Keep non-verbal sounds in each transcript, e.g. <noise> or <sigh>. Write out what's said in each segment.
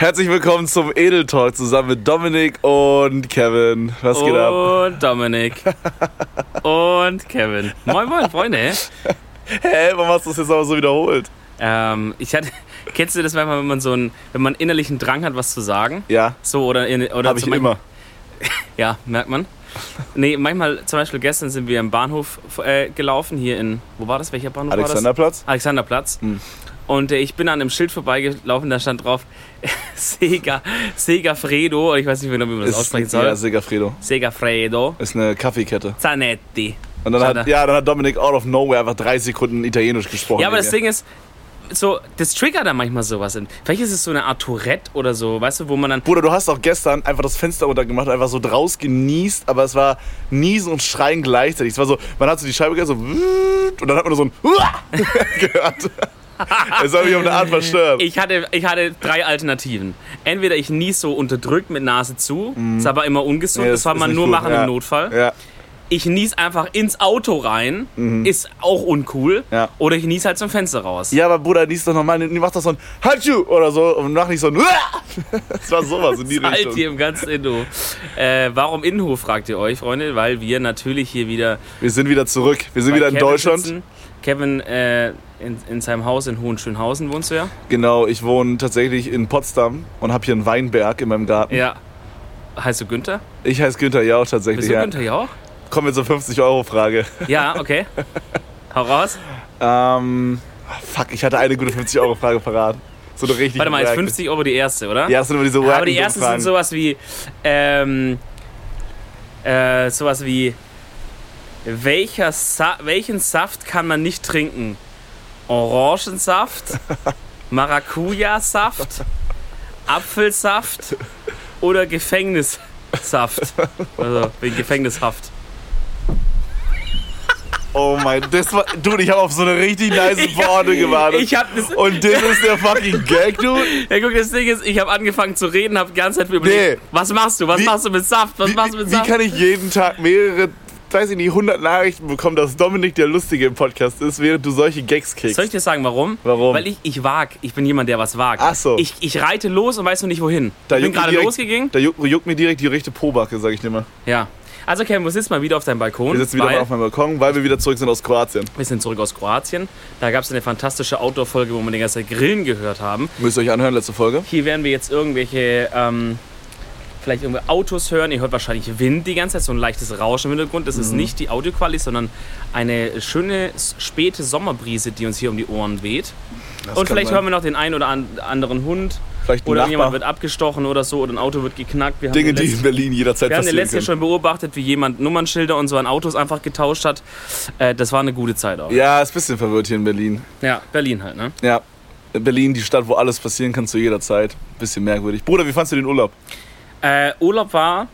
Herzlich willkommen zum Edel Talk zusammen mit Dominik und Kevin. Was geht ab? Und Dominik. <laughs> und Kevin. Moin, moin, Freunde. Hä, warum hast du das jetzt aber so wiederholt? Ähm, ich hatte, kennst du das manchmal, wenn man so einen, wenn man innerlichen Drang hat, was zu sagen? Ja, So oder in, oder habe ich immer. <laughs> Ja, merkt man. Nee, manchmal, zum Beispiel gestern sind wir im Bahnhof äh, gelaufen, hier in, wo war das? Welcher Bahnhof war Alexanderplatz? das? Alexanderplatz. Hm. Und äh, ich bin an einem Schild vorbeigelaufen, da stand drauf <laughs> Sega, Sega Fredo, ich weiß nicht mehr, wie man das aussprechen soll. Ja, Segafredo. Sega Fredo Ist eine Kaffeekette. Zanetti. Und dann hat, ja, dann hat Dominik out of nowhere einfach drei Sekunden Italienisch gesprochen. Ja, aber das. Ding ist, so, das triggert da manchmal sowas. Vielleicht ist es so eine Art Tourette oder so, weißt du, wo man dann. Bruder, du hast auch gestern einfach das Fenster runtergemacht und einfach so draus genießt, aber es war Niesen und Schreien gleichzeitig. Es war so, man hat so die Scheibe gehört, so und dann hat man so ein <laughs> gehört. Es hat mich auf eine Art verstört. Ich hatte, ich hatte drei Alternativen. Entweder ich nies so unterdrückt mit Nase zu, ist aber immer ungesund, Nee, das soll man nur gut. machen ja. im Notfall. Ja. Ich nies einfach ins Auto rein, ist auch uncool. Ja. Oder ich nies halt zum Fenster raus. ja, aber Bruder, niest doch nochmal, mach doch so ein Hatschu oder so und mach nicht so ein <laughs> Das war sowas in die Halt Richtung. hier im ganzen Innenhof. Äh, warum Innenhof, fragt ihr euch, Freunde? Weil wir natürlich hier wieder Wir sind wieder zurück. Wir sind wieder in Kevin Deutschland. Sitzen. Kevin äh, in, in seinem Haus in Hohenschönhausen wohnst du ja? Genau, ich wohne tatsächlich in Potsdam und habe hier einen Weinberg in meinem Garten. Ja. Heißt du Günther? Ich heiße Günther Jauch tatsächlich. Bist du Ja. Günther Jauch? Kommen wir zur 50-Euro-Frage. Ja, okay. <laughs> Hau raus. Ähm, fuck, ich hatte eine gute 50-Euro-Frage parat. So eine richtig Warte mal, ist wack- 50 Euro die erste, oder? Ja, das sind immer diese Aber die ersten sind sowas wie, ähm, äh, sowas wie, welcher Sa welchen Saft kann man nicht trinken? Orangensaft, <laughs> Maracuja-Saft, Apfelsaft oder Gefängnissaft? Also, wegen Gefängnishaft. Oh mein, das war, dude, ich habe auf so eine richtig nice <laughs> Worte gewartet. Ich hab das, und das ist der fucking Gag, dude. ja, guck, das Ding ist, ich habe angefangen zu reden, habe die ganze Zeit überlegt, Nee. was machst du, was Wie- machst du mit Saft, was Wie, machst du mit wie Saft? kann ich jeden Tag mehrere, weiß ich nicht, 100 Nachrichten bekommen, dass Dominik der Lustige im Podcast ist, während du solche Gags kriegst? Soll ich dir sagen, warum? Warum? Weil ich, ich wag. Ich bin jemand, der was wagt. Ach so. Ich, ich reite los und weiß noch nicht wohin. Da ich bin gerade losgegangen. Da juckt, juckt mir direkt die rechte Pobacke, sag ich dir mal. Ja. Also Kevin, wir sitzen mal wieder auf deinem Balkon. Wir sitzen wieder mal auf meinem Balkon, weil wir wieder zurück sind aus Kroatien. wir sind zurück aus Kroatien. Da gab es eine fantastische Outdoor-Folge, wo wir die ganze Zeit Grillen gehört haben. Müsst ihr euch anhören, letzte Folge. Hier werden wir jetzt irgendwelche, ähm, vielleicht irgendwie Autos hören. Ihr hört wahrscheinlich Wind die ganze Zeit, so ein leichtes Rauschen im Hintergrund. Das Mhm. ist nicht die Audioqualität, sondern eine schöne späte Sommerbrise, die uns hier um die Ohren weht. Das Und vielleicht sein. hören wir noch den einen oder an- anderen Hund. Vielleicht Oder jemand wird abgestochen oder so, oder ein Auto wird geknackt. Wir haben Dinge, die in Berlin jederzeit Wir haben passieren letzten Jahr schon beobachtet, wie jemand Nummernschilder und so an Autos einfach getauscht hat. Äh, das war eine gute Zeit auch. Ja, ist ein bisschen verwirrt hier in Berlin. Ja, Berlin halt, ne? Ja, Berlin, die Stadt, wo alles passieren kann zu jeder Zeit. Bisschen merkwürdig. Bruder, wie fandst du den Urlaub? Äh, Urlaub war,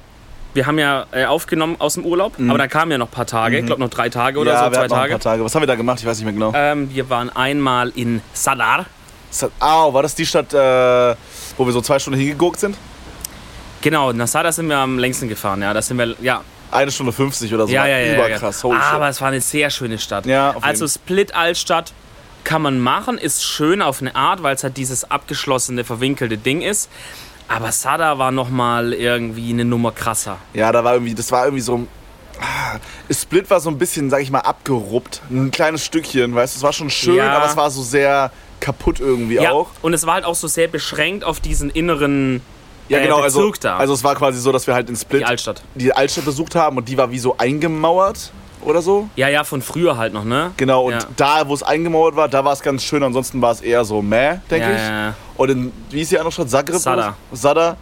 wir haben ja äh, aufgenommen aus dem Urlaub, aber da kamen ja noch ein paar Tage, ich glaube noch drei Tage oder Mhm. ja, so, wir zwei noch ein Tage. paar Tage. Was haben wir da gemacht? Ich weiß nicht mehr genau. Ähm, wir waren einmal in Sadar. Hat- Au, war das die Stadt, äh, wo wir so zwei Stunden hingeguckt sind? Genau, nach Sadar sind wir am längsten gefahren, ja. Da sind wir, ja, Eine Stunde 50 oder so. ja, ja, ja. Überkrass. ja. Shit. Aber es war eine sehr schöne Stadt. Ja, auf also jeden. Split Altstadt kann man machen, ist schön auf eine Art, weil es halt dieses abgeschlossene, verwinkelte Ding ist. Aber Sada war nochmal irgendwie eine Nummer krasser. Ja, da war irgendwie, das war irgendwie so. ah, Split war so ein bisschen, sag ich mal, abgeruppt. Ein kleines Stückchen, weißt du? Es war schon schön, Ja. aber es war so sehr kaputt irgendwie Ja, auch. und es war halt auch so sehr beschränkt auf diesen inneren Ja, äh, genau. Also, da. also es war quasi so, dass wir halt in Split die Altstadt. die Altstadt besucht haben und die war wie so eingemauert oder so. Ja, ja, von früher halt noch, ne? Genau, und Ja. da, wo es eingemauert war, da war es ganz schön. Ansonsten war es eher so meh, denke Ja, ich. ja, ja. Und in, wie ist die andere Stadt? Zagreb? Sada. Sada.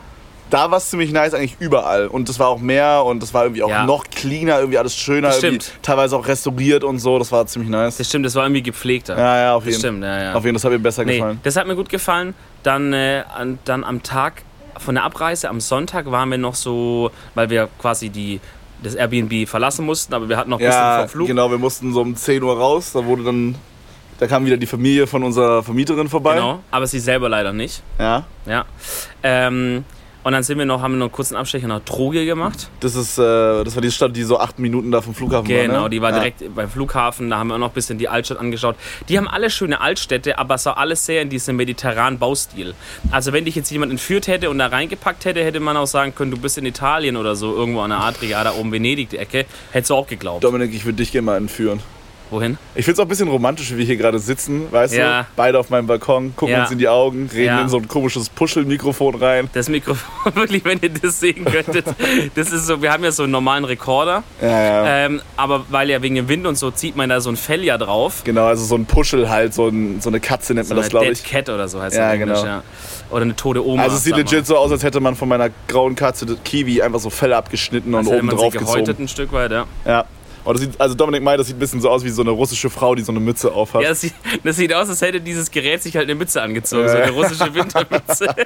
Da war es ziemlich nice, eigentlich überall. Und das war auch mehr und das war irgendwie auch noch cleaner, irgendwie alles schöner. Das Irgendwie teilweise auch restauriert und so. Das war ziemlich nice. Das stimmt, das war irgendwie gepflegter. Ja, ja, auf jeden Fall. stimmt, ja, ja. Auf jeden Fall, das hat mir besser Nee, gefallen. das hat mir gut gefallen. Dann, äh, an, dann am Tag von der Abreise, am Sonntag, waren wir noch so, weil wir quasi die, das Airbnb verlassen mussten, aber wir hatten noch ein bisschen Ja, vom Flug. genau, wir mussten so um 10 Uhr raus. Da wurde dann, da kam wieder die Familie von unserer Vermieterin vorbei. Genau, aber sie selber leider nicht. Ja. Ja. Ähm, Und dann sind wir noch, haben wir noch einen kurzen Abstecher nach Droge gemacht. Das ist, äh, das war die Stadt, die so acht Minuten da vom Flughafen war. Genau, ne? die war Ja. direkt beim Flughafen. Da haben wir auch noch ein bisschen die Altstadt angeschaut. Die haben alle schöne Altstädte, aber es war alles sehr in diesem mediterranen Baustil. Also wenn dich jetzt jemand entführt hätte und da reingepackt hätte, hätte man auch sagen können, du bist in Italien oder so, irgendwo an der Adria, da oben Venedig die Ecke. Hättest du auch geglaubt. Dominik, ich würde dich gerne mal entführen. Wohin? Ich finde es auch ein bisschen romantisch, wie wir hier gerade sitzen, weißt Ja. du? Beide auf meinem Balkon, gucken Ja. uns in die Augen, reden Ja. in so ein komisches Puschelmikrofon rein. Das Mikrofon, <laughs> wirklich, wenn ihr das sehen könntet. Das ist so, wir haben ja so einen normalen Rekorder, Ja, ja. ähm, aber weil ja wegen dem Wind und so zieht man da so ein Fell ja drauf. Genau, also so ein Puschel halt, so, ein, so eine Katze nennt So man das, glaube Dead ich. Cat oder so heißt Ja, das Englisch, genau. ja. Oder eine tote Oma. Also es sieht legit so aus, als hätte man von meiner grauen Katze Kiwi einfach so Felle abgeschnitten Als und oben drauf gehäutet gezogen. ein Stück weit, ja. Ja. Das sieht, also Dominik meint, das sieht ein bisschen so aus wie so eine russische Frau, die so eine Mütze aufhat. Ja, das sieht, das sieht aus, als hätte dieses Gerät sich halt eine Mütze angezogen, Ja. so eine russische Wintermütze. <laughs>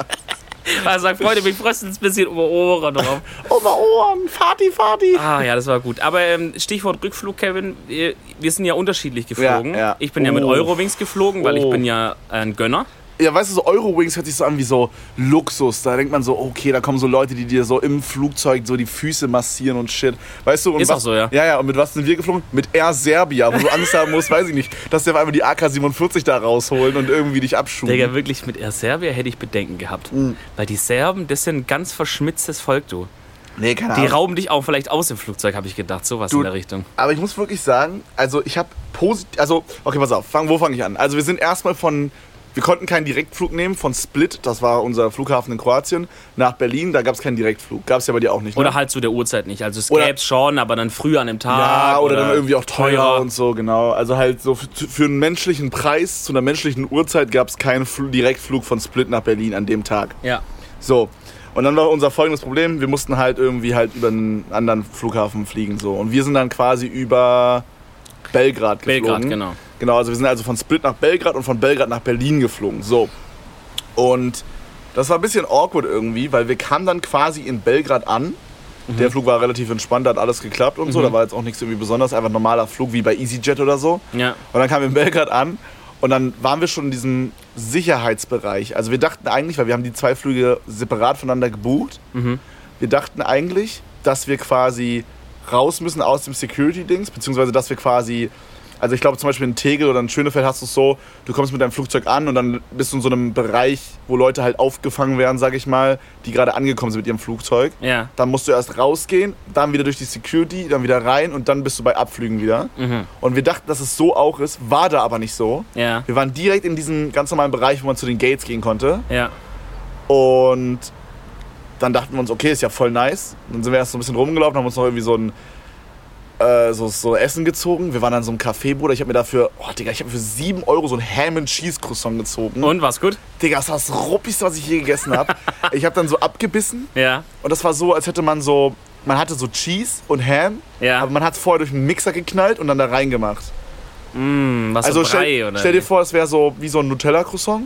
Also sagt, Freunde, wir frösten ein bisschen über Ohren drauf. Oberohren, Fati, Fati. Ah ja, das war gut. Aber ähm, Stichwort Rückflug, Kevin, wir, sind ja unterschiedlich geflogen. Ja, ja. Ich bin ja mit Oh. Eurowings geflogen, weil ich Oh. bin ja ein Gönner. Ja, weißt du, so Eurowings hört sich so an wie so Luxus. Da denkt man so, okay, da kommen so Leute, die dir so im Flugzeug so die Füße massieren und shit. Weißt du, und Ist was, auch so, ja. Ja, ja, und mit was sind wir geflogen? Mit Air Serbia, wo du Angst haben musst, weiß ich nicht, dass die auf einmal die AK-47 da rausholen und irgendwie dich abschuben. Digga, wirklich mit Air Serbia hätte ich Bedenken gehabt. Mhm. Weil die Serben, das sind ein ganz verschmitztes Volk, du. nee, keine Die Ahnung. rauben dich auch vielleicht aus im Flugzeug, habe ich gedacht. Sowas Du- in der Richtung. Aber ich muss wirklich sagen, also ich habe positiv, also okay, pass auf, fang, wo fange ich an? Also wir sind erstmal von, wir konnten keinen Direktflug nehmen von Split, das war unser Flughafen in Kroatien, nach Berlin, da gab es keinen Direktflug. Gab es ja bei dir auch nicht, ne? Oder halt zu der Uhrzeit nicht. Also es Oder- gäbe es schon, aber dann früher an dem Tag. Ja, oder, dann irgendwie auch teurer, und so, genau. Also halt so für, für einen menschlichen Preis, zu einer menschlichen Uhrzeit gab es keinen Fl Direktflug von Split nach Berlin an dem Tag. Ja. So. Und dann war unser folgendes Problem, wir mussten halt irgendwie halt über einen anderen Flughafen fliegen so. Und wir sind dann quasi über Belgrad geflogen. Belgrad, genau. Genau, also wir sind also von Split nach Belgrad und von Belgrad nach Berlin geflogen. So. Und das war ein bisschen awkward irgendwie, weil wir kamen dann quasi in Belgrad an. Der Flug war relativ entspannt, da hat alles geklappt und so. Da war jetzt auch nichts irgendwie besonders, einfach ein normaler Flug wie bei EasyJet oder so. Ja. Und dann kamen wir in Belgrad an und dann waren wir schon in diesem Sicherheitsbereich. Also wir dachten eigentlich, weil wir haben die zwei Flüge separat voneinander gebucht, wir dachten eigentlich, dass wir quasi raus müssen aus dem Security-Dings, beziehungsweise dass wir quasi, also ich glaube zum Beispiel in Tegel oder in Schönefeld hast du es so, du kommst mit deinem Flugzeug an und dann bist du in so einem Bereich, wo Leute halt aufgefangen werden, sag ich mal, die gerade angekommen sind mit ihrem Flugzeug. Ja. Dann musst du erst rausgehen, dann wieder durch die Security, dann wieder rein und dann bist du bei Abflügen wieder. Und wir dachten, dass es so auch ist, war da aber nicht so. Ja. Wir waren direkt in diesem ganz normalen Bereich, wo man zu den Gates gehen konnte. Ja. Und dann dachten wir uns, okay, ist ja voll nice. Dann sind wir erst so ein bisschen rumgelaufen, haben uns noch irgendwie so ein äh, so, so Essen gezogen. Wir waren an so einem Café, Bruder. Ich habe mir dafür, oh Digga, ich habe für 7 Euro so ein Ham and Cheese Croissant gezogen. Und war's gut? Digga, das war das ruppigste, was ich je gegessen habe. <laughs> ich habe dann so abgebissen Ja. und das war so, als hätte man so, man hatte so Cheese und Ham, Ja. aber man hat es vorher durch einen Mixer geknallt und dann da reingemacht. Mm, was Also so Brei, stell, oder? stell dir vor, es wäre so wie so ein Nutella-Croissant.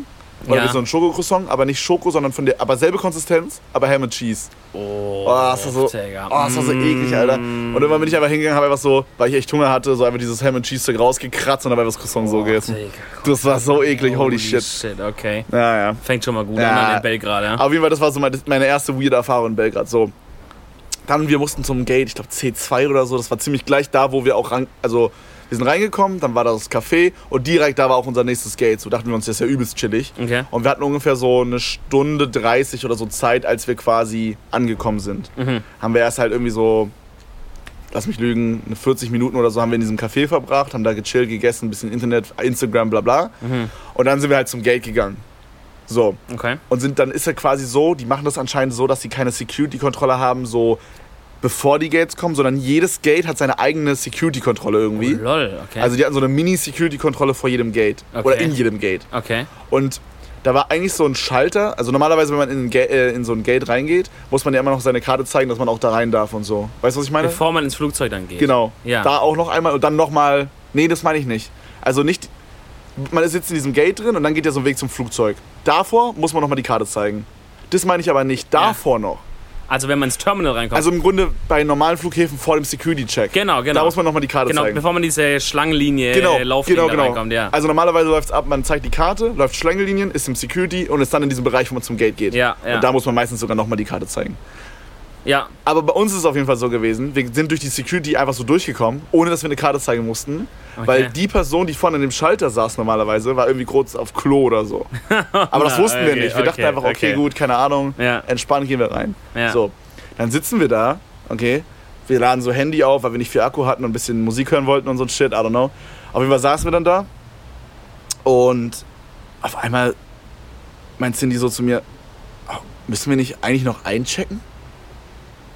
Oder Ja. so ein Schoko-Croissant, aber nicht Schoko, sondern von der, aber selbe Konsistenz, aber Ham and Cheese. Oh, Oh, das war so, Digga. oh, das war so eklig, Alter. Und irgendwann bin ich einfach hingegangen, habe einfach so, weil ich echt Hunger hatte, so einfach dieses Ham and Cheese Zeug rausgekratzt und einfach das Croissant so gegessen. Digga. Das war so eklig, holy, shit. shit, okay. Ja, ja. Fängt schon mal gut Ja. an in Belgrad, ja? Auf jeden Fall, das war so meine, meine erste weirde Erfahrung in Belgrad. So. Dann, wir mussten zum Gate, ich glaube C2 oder so, das war ziemlich gleich da, wo wir auch ran, also wir sind reingekommen, dann war da das Café und direkt da war auch unser nächstes Gate. So dachten wir uns, das ist ja übelst chillig. Okay. Und wir hatten ungefähr so eine Stunde 30 oder so Zeit, als wir quasi angekommen sind. Haben wir erst halt irgendwie so, lass mich lügen, eine 40 Minuten oder so haben wir in diesem Café verbracht, haben da gechillt, gegessen, ein bisschen Internet, Instagram, bla bla. Und dann sind wir halt zum Gate gegangen. So. Okay. Und sind, dann ist ja quasi so, die machen das anscheinend so, dass sie keine Security-Kontrolle haben, so bevor die Gates kommen, sondern jedes Gate hat seine eigene Security-Kontrolle irgendwie. Oh, lol, okay. Also die hatten so eine Mini-Security-Kontrolle vor jedem Gate. Okay. Oder in jedem Gate. okay. Und da war eigentlich so ein Schalter. Also normalerweise, wenn man in, äh, in so ein Gate reingeht, muss man ja immer noch seine Karte zeigen, dass man auch da rein darf und so. Weißt du, was ich meine? Bevor man ins Flugzeug dann geht. Genau. Ja. Da auch noch einmal und dann nochmal. Nee, das meine ich nicht. Also nicht. Man sitzt in diesem Gate drin und dann geht ja so ein Weg zum Flugzeug. Davor muss man nochmal die Karte zeigen. Das meine ich aber nicht. Davor noch. Also wenn man ins Terminal reinkommt. Also im Grunde bei normalen Flughäfen vor dem Security-Check. Genau, genau. Da muss man nochmal die Karte genau, zeigen. bevor man diese Schlangenlinie, Genau, äh, Lauflinie genau, genau. reinkommt, ja. Also normalerweise läuft es ab, man zeigt die Karte, läuft Schlangenlinien, ist im Security und ist dann in diesem Bereich, wo man zum Gate geht. Ja, ja. Und da muss man meistens sogar nochmal die Karte zeigen. Ja, Aber bei uns ist es auf jeden Fall so gewesen, wir sind durch die Security einfach so durchgekommen, ohne dass wir eine Karte zeigen mussten. Weil die Person, die vorne an dem Schalter saß normalerweise, war irgendwie kurz auf Klo oder so. <laughs> Aber das wussten wir okay, nicht. Wir dachten okay, einfach, okay, okay. gut, keine Ahnung, Ja. entspannt gehen wir rein. Ja. So, dann sitzen wir da, okay, wir laden so Handy auf, weil wir nicht viel Akku hatten und ein bisschen Musik hören wollten und so ein Shit, I don't know. Auf jeden Fall saßen wir dann da und auf einmal meint Cindy so zu mir, "Oh, müssen wir nicht eigentlich noch einchecken?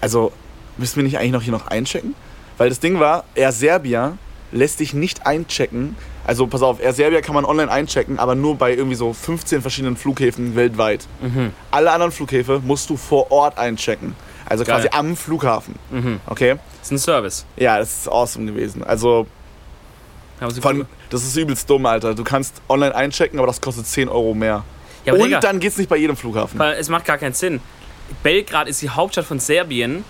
Also, müssen wir nicht eigentlich noch hier noch einchecken? Weil das Ding war, Air Serbia lässt dich nicht einchecken. Also, pass auf, Air Serbia kann man online einchecken, aber nur bei irgendwie so 15 verschiedenen Flughäfen weltweit. Alle anderen Flughäfen musst du vor Ort einchecken. Also Geil. quasi am Flughafen. Okay? ist ein Service. Ja, das ist awesome gewesen. Also, von, das ist übelst dumm, Alter. Du kannst online einchecken, aber das kostet 10 Euro mehr. Ja, Und Digga, dann geht's nicht bei jedem Flughafen. weil es macht gar keinen Sinn. Belgrad ist die Hauptstadt von Serbien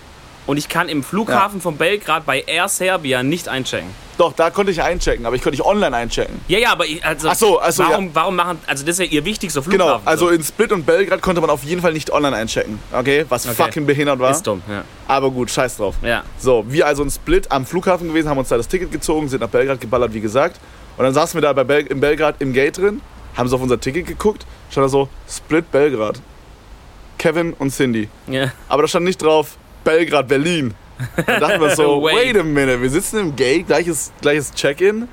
und ich kann im Flughafen von Belgrad bei Air Serbia nicht einchecken. Doch, da konnte ich einchecken, aber ich konnte nicht online einchecken. Ja, ja, aber ich, also, Ach so, ach so, warum, warum machen, also das ist ja ihr wichtigster Genau, Flughafen. also so. in Split und Belgrad konnte man auf jeden Fall nicht online einchecken. Okay, was Okay. fucking behindert war. ist dumm, ja. Aber gut, scheiß drauf. Ja, So, wir also in Split am Flughafen gewesen, haben uns da das Ticket gezogen, sind nach Belgrad geballert, wie gesagt. Und dann saßen wir da bei Bel in Belgrad im Gate drin, haben so auf unser Ticket geguckt, stand da so Split Belgrad. Kevin und Cindy. ja. Aber da stand nicht drauf Belgrad, Berlin. Da dachten wir so, <laughs> Wait. wait a minute, wir sitzen im Gate, gleiches, gleiches Check-in.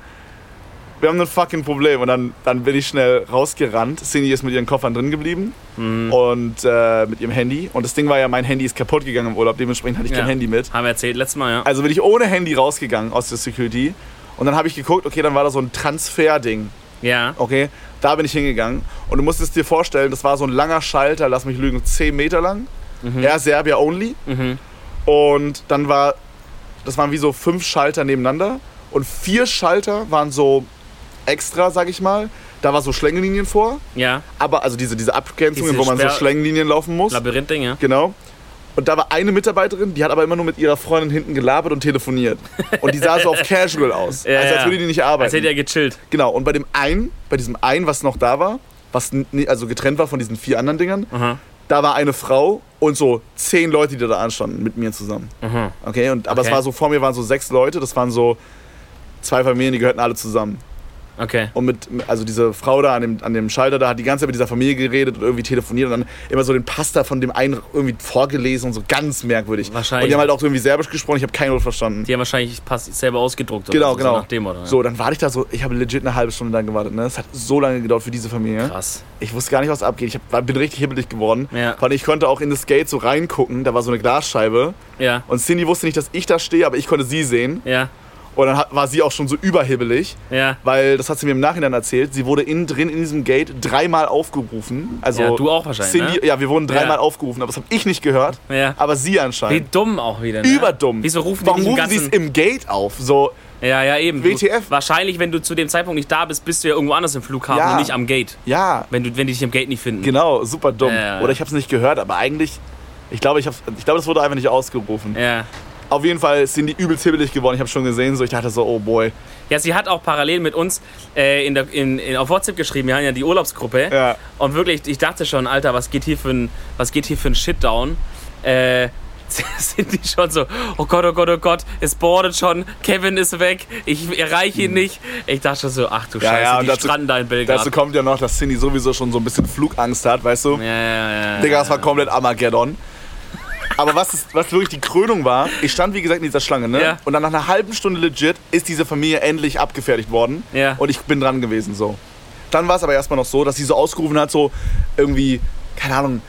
Wir haben ein fucking Problem. Und dann, dann bin ich schnell rausgerannt. Cindy ist mit ihren Koffern drin geblieben Mhm. und äh, mit ihrem Handy. Und das Ding war ja, mein Handy ist kaputt gegangen im Urlaub, dementsprechend hatte ich ja. kein Handy mit. Haben wir erzählt letztes Mal, ja. Also bin ich ohne Handy rausgegangen aus der Security. Und dann habe ich geguckt, okay, dann war da so ein Transfer-Ding. Ja, Okay, da bin ich hingegangen. Und du musst es dir vorstellen, das war so ein langer Schalter, lass mich lügen, 10 Meter lang. Ja, Serbia only. mhm. Und dann war, das waren wie so fünf Schalter nebeneinander. Und vier Schalter waren so extra, sag ich mal. Da war so Schlängelinien vor. ja. Aber, also diese, diese Abgrenzungen, Diese wo man so Schlängelinien laufen muss. Labyrinth-Ding, ja. Genau. Und da war eine Mitarbeiterin, die hat aber immer nur mit ihrer Freundin hinten gelabert und telefoniert. Und die sah so auf <laughs> casual aus. Ja, also als ja. würde die nicht Als arbeiten. hätte er gechillt. Genau. Und bei dem einen, bei diesem einen, was noch da war, was also getrennt war von diesen vier anderen Dingern, Aha. da war eine Frau und so zehn Leute, die da anstanden mit mir zusammen. Aha. Okay, und, aber Okay. es war so, vor mir waren so sechs Leute, das waren so zwei Familien, die gehörten alle zusammen. Okay. Und mit, also diese Frau da an dem, an dem Schalter da hat die ganze Zeit mit dieser Familie geredet und irgendwie telefoniert und dann immer so den Pasta von dem einen irgendwie vorgelesen und so ganz merkwürdig. Wahrscheinlich. Und die haben halt auch irgendwie Serbisch gesprochen, ich habe kein Wort verstanden. Die haben wahrscheinlich pass selber ausgedruckt. Genau, oder so, genau. So nach dem oder? So, dann warte ich da so, ich habe legit eine halbe Stunde dann gewartet. Ne? Es hat so lange gedauert für diese Familie. Krass. Ich wusste gar nicht, was abgeht. Ich hab, bin richtig hibbelig geworden. Ja. Allem, ich konnte auch in das Gate so reingucken, da war so eine Glasscheibe. Ja. Und Cindy wusste nicht, dass ich da stehe, aber ich konnte sie sehen. Ja. Und dann hat, war sie auch schon so überhibbelig, Ja. weil, das hat sie mir im Nachhinein erzählt, sie wurde innen drin in diesem Gate dreimal aufgerufen. Also Ja, du auch wahrscheinlich, Cindy, ne? Ja, wir wurden dreimal Ja. aufgerufen, aber das habe ich nicht gehört. Ja. Aber sie Wie anscheinend. dumm auch wieder. Ne? Überdumm. Wieso rufen Warum die nicht rufen sie es im Gate auf? So, Ja, ja, eben. WTF? Du, wahrscheinlich, wenn du zu dem Zeitpunkt nicht da bist, bist du ja irgendwo anders im Flughafen Ja. und nicht am Gate. ja, Wenn, du, wenn die dich im Gate nicht finden. genau, super dumm. Oder ich habe es nicht gehört, aber eigentlich, ich glaube, ich, hab- ich glaube, das wurde einfach nicht ausgerufen. Ja. Auf jeden Fall sind die übelst hibbelig geworden. Ich habe schon gesehen, so ich dachte so, oh boy. Ja, sie hat auch parallel mit uns äh, in der, in, in, auf WhatsApp geschrieben, wir haben ja die Urlaubsgruppe. Ja. Und wirklich, ich dachte schon, Alter, was geht hier für ein, was geht hier für ein Shitdown? Äh, <laughs> sind die schon so, oh Gott, oh Gott, oh Gott, es boardet schon, Kevin ist weg, ich erreiche ihn nicht. Ich dachte schon so, ach du. Ja, Scheiße, ja, die dazu- stranden da in Belgrad. Dazu kommt ja noch, dass Cindy sowieso schon so ein bisschen Flugangst hat, weißt du? ja, ja, ja. Digga, das war komplett Armageddon. Aber was, ist, was wirklich die Krönung war, ich stand wie gesagt in dieser Schlange, ne? Ja. Und dann nach einer halben Stunde legit ist diese Familie endlich abgefertigt worden. Ja. Und ich bin dran gewesen, so. Dann war es aber erstmal noch so, dass sie so ausgerufen hat, so irgendwie, keine Ahnung,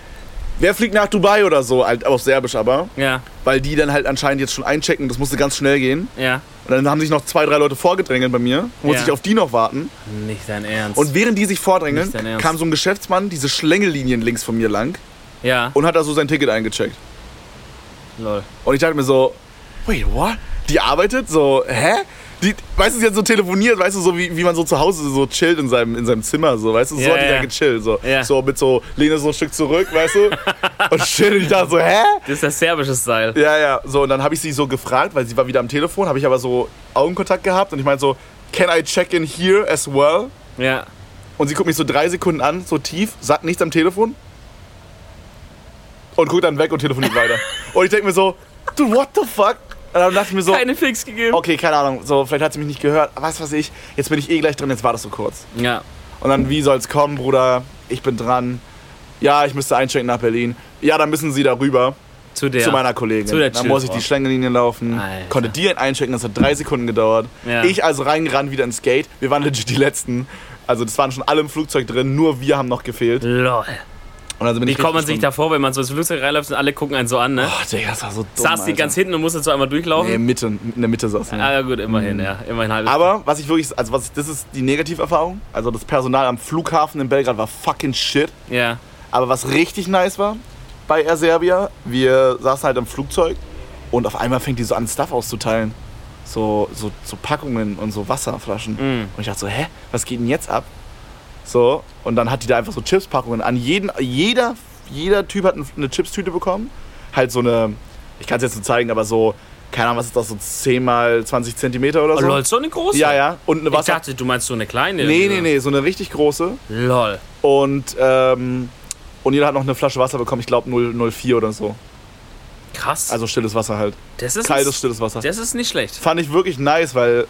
wer fliegt nach Dubai oder so, halt auf Serbisch aber. Ja, Weil die dann halt anscheinend jetzt schon einchecken, das musste ganz schnell gehen. ja. Und dann haben sich noch zwei, drei Leute vorgedrängelt bei mir, musste Ja. ich auf die noch warten. Nicht dein Ernst. Und während die sich vordrängeln, kam so ein Geschäftsmann, diese Schlängellinien links von mir lang ja, und hat da so sein Ticket eingecheckt. Lol. Und ich dachte mir so, wait, what? Die arbeitet? So, hä? Die, weißt du, sie hat so telefoniert, weißt du, so wie, wie man so zu Hause so chillt in seinem, in seinem Zimmer, so, weißt du, so Ja, hat die ja. da gechillt, so. Ja. So mit so, lehne so ein Stück zurück, weißt du, <laughs> und chill, und ich dachte so, hä? Das ist der serbische Style. Ja, ja, so, und dann habe ich sie so gefragt, weil sie war wieder am Telefon, habe ich aber so Augenkontakt gehabt und ich meinte so, can I check in here as well? Ja. Und sie guckt mich so drei Sekunden an, so tief, sagt nichts am Telefon und guckt dann weg und telefoniert weiter. Und ich denke mir so, du, what the fuck? Und dann dachte ich mir so, Keine Fix gegeben. okay, keine Ahnung, so, vielleicht hat sie mich nicht gehört, was ich, jetzt bin ich eh gleich drin, jetzt war das so kurz. Ja. Und dann, wie soll's kommen, Bruder? Ich bin dran. Ja, ich müsste einchecken nach Berlin. Ja, dann müssen sie da rüber Zu der. zu meiner Kollegin. Zu der dann muss ich die Schlängelinie laufen. Alter. Konnte die einchecken, das hat drei Sekunden gedauert. Ja. Ich also reingerannt wieder ins Gate. Wir waren <laughs> legit die Letzten. Also das waren schon alle im Flugzeug drin, nur wir haben noch gefehlt. Lol. Und also Wie ich kommt man sich da vor, wenn man so ins Flugzeug reinläuft und alle gucken einen so an, ne? Oh, Digga, das war so dumm, Saß die Alter. ganz hinten und musste so einmal durchlaufen? Nee, Mitte, in der Mitte saß. Ah, ja, gut, immerhin, ja. Immerhin halb. Aber was ich wirklich, also was das ist die Negativerfahrung. Also das Personal am Flughafen in Belgrad war fucking shit. Ja. Aber was richtig nice war bei Air Serbia, wir saßen halt im Flugzeug und auf einmal fängt die so an, Stuff auszuteilen. So, so, so Packungen und so Wasserflaschen. Mm. Und ich dachte so, hä, was geht denn jetzt ab? So, und dann hat die da einfach so Chipspackungen an. Jeden, jeder, jeder Typ hat eine Chipstüte bekommen. Halt so eine, ich kann es jetzt so zeigen, aber so, keine Ahnung, was ist das, so 10 mal 20 Zentimeter oder Oh, so? lol, so eine große? Ja, ja. Und eine Ich Wasser. dachte, du meinst so eine kleine. nee, nee, nee, so eine richtig große. Lol. Und, ähm, und jeder hat noch eine Flasche Wasser bekommen, ich glaube 004 oder so. Krass. Also stilles Wasser halt. das ist, Kaltes, stilles Wasser. das ist nicht schlecht. Fand ich wirklich nice, weil.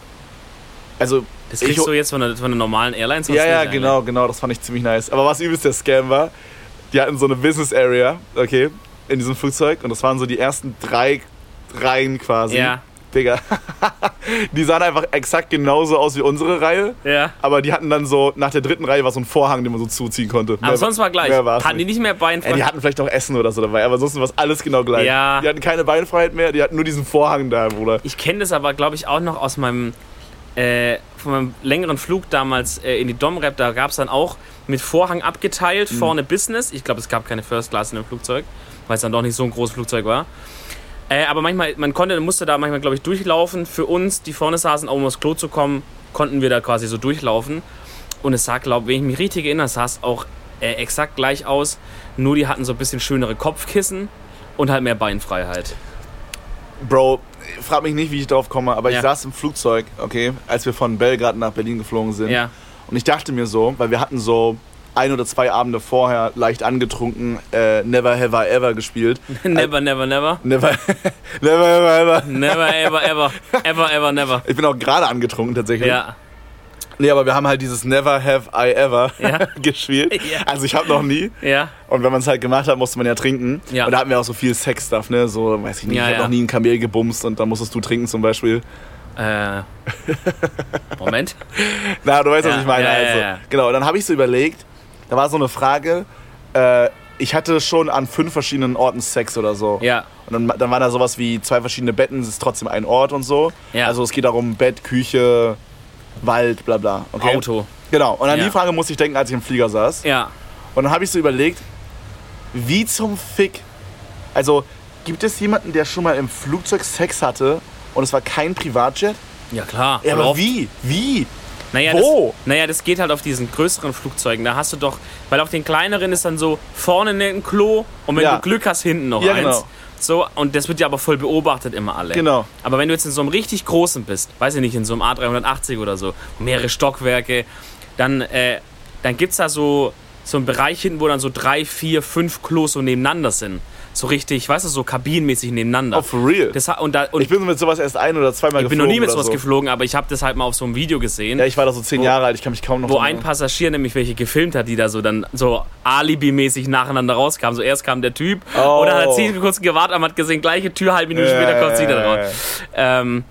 Also. Das ich, kriegst du jetzt von der, von der normalen Airline sonst ja, ja, genau, genau, das fand ich ziemlich nice. Aber was übelst der Scam war, die hatten so eine Business Area, okay, in diesem Flugzeug und das waren so die ersten drei Reihen quasi. Ja. Digga. <laughs> die sahen einfach exakt genauso aus wie unsere Reihe. Ja. Aber die hatten dann so, nach der dritten Reihe war so ein Vorhang, den man so zuziehen konnte. Aber Mehr- sonst war gleich. Hatten die nicht. mehr Beinfreiheit? die hatten vielleicht auch Essen oder so dabei, aber ansonsten war es alles genau gleich. Ja. Die hatten keine Beinfreiheit mehr, die hatten nur diesen Vorhang da, Bruder. Ich kenne das aber, glaube ich, auch noch aus meinem, äh, von meinem längeren Flug damals äh, in die Domrep. Da gab es dann auch mit Vorhang abgeteilt, Mhm. vorne Business. Ich glaube, es gab keine First Class in dem Flugzeug, weil es dann doch nicht so ein großes Flugzeug war. Äh, aber manchmal, man konnte, musste da manchmal, glaube ich, durchlaufen. Für uns, die vorne saßen, um aufs Klo zu kommen, konnten wir da quasi so durchlaufen. Und es sah, glaube wenn ich mich richtig erinnere, sah es auch äh, exakt gleich aus. Nur die hatten so ein bisschen schönere Kopfkissen und halt mehr Beinfreiheit. Bro, frag mich nicht, wie ich drauf komme, aber Ja. ich saß im Flugzeug, okay, als wir von Belgrad nach Berlin geflogen sind. Ja. Und ich dachte mir so, weil wir hatten so ein oder zwei Abende vorher leicht angetrunken äh, Never Have I Ever gespielt. <laughs> never, never, never. Never, <laughs> never Ever Ever. Never, ever, ever. Ever, ever, never. Ich bin auch gerade angetrunken tatsächlich. Ja. Nee, aber wir haben halt dieses Never Have I Ever Ja. <laughs> gespielt. Ja. Also ich habe noch nie. Ja. Und wenn man es halt gemacht hat, musste man ja trinken. Ja. Und da hatten wir auch so viel Sex-Stuff, ne? So, weiß ich nicht, Ja, ich habe noch nie ein Kamel gebumst und dann musstest du trinken zum Beispiel. Äh. Moment. <laughs> Na, du weißt, was ich meine. also. Genau, und dann habe ich so überlegt, da war so eine Frage, äh, ich hatte schon an fünf verschiedenen Orten Sex oder so. Ja. Und dann, dann war da sowas wie zwei verschiedene Betten, es ist trotzdem ein Ort und so. Ja. Also es geht darum, Bett, Küche, Wald, bla bla. Okay? Auto. Genau, und an Ja. die Frage musste ich denken, als ich im Flieger saß. Ja. Und dann habe ich so überlegt, wie zum Fick, also gibt es jemanden, der schon mal im Flugzeug Sex hatte und es war kein Privatjet? Ja, klar. Ja, aber oft. wie? Wie? Naja, Wo? Das, naja, das geht halt auf diesen größeren Flugzeugen. Da hast du doch, weil auf den kleineren ist dann so vorne ein Klo und wenn Ja. du Glück hast, hinten noch Ja, eins. genau. So, und das wird ja aber voll beobachtet immer alle. Genau. Aber wenn du jetzt in so einem richtig großen bist, weiß ich nicht, in so einem A380 oder so, mehrere Stockwerke, dann, äh, dann gibt es da so, so einen Bereich hinten, wo dann so drei, vier, fünf Klos so nebeneinander sind. So richtig, weißt du, so kabinenmäßig nebeneinander. Oh, for real? Das, und da, und ich bin mit sowas erst ein oder zweimal ich bin geflogen. noch nie mit sowas so. geflogen, aber ich habe das halt mal auf so einem Video gesehen. Ja, ich war da so zehn Wo- Jahre alt, ich kann mich kaum noch wo ein. Passagier nämlich welche gefilmt hat, die da so dann so Alibi-mäßig nacheinander rauskamen. So erst kam der Typ Oh. und dann hat sie kurz gewartet und hat gesehen, gleiche Tür, halbe Minute später kommt sie ja, raus. Ähm,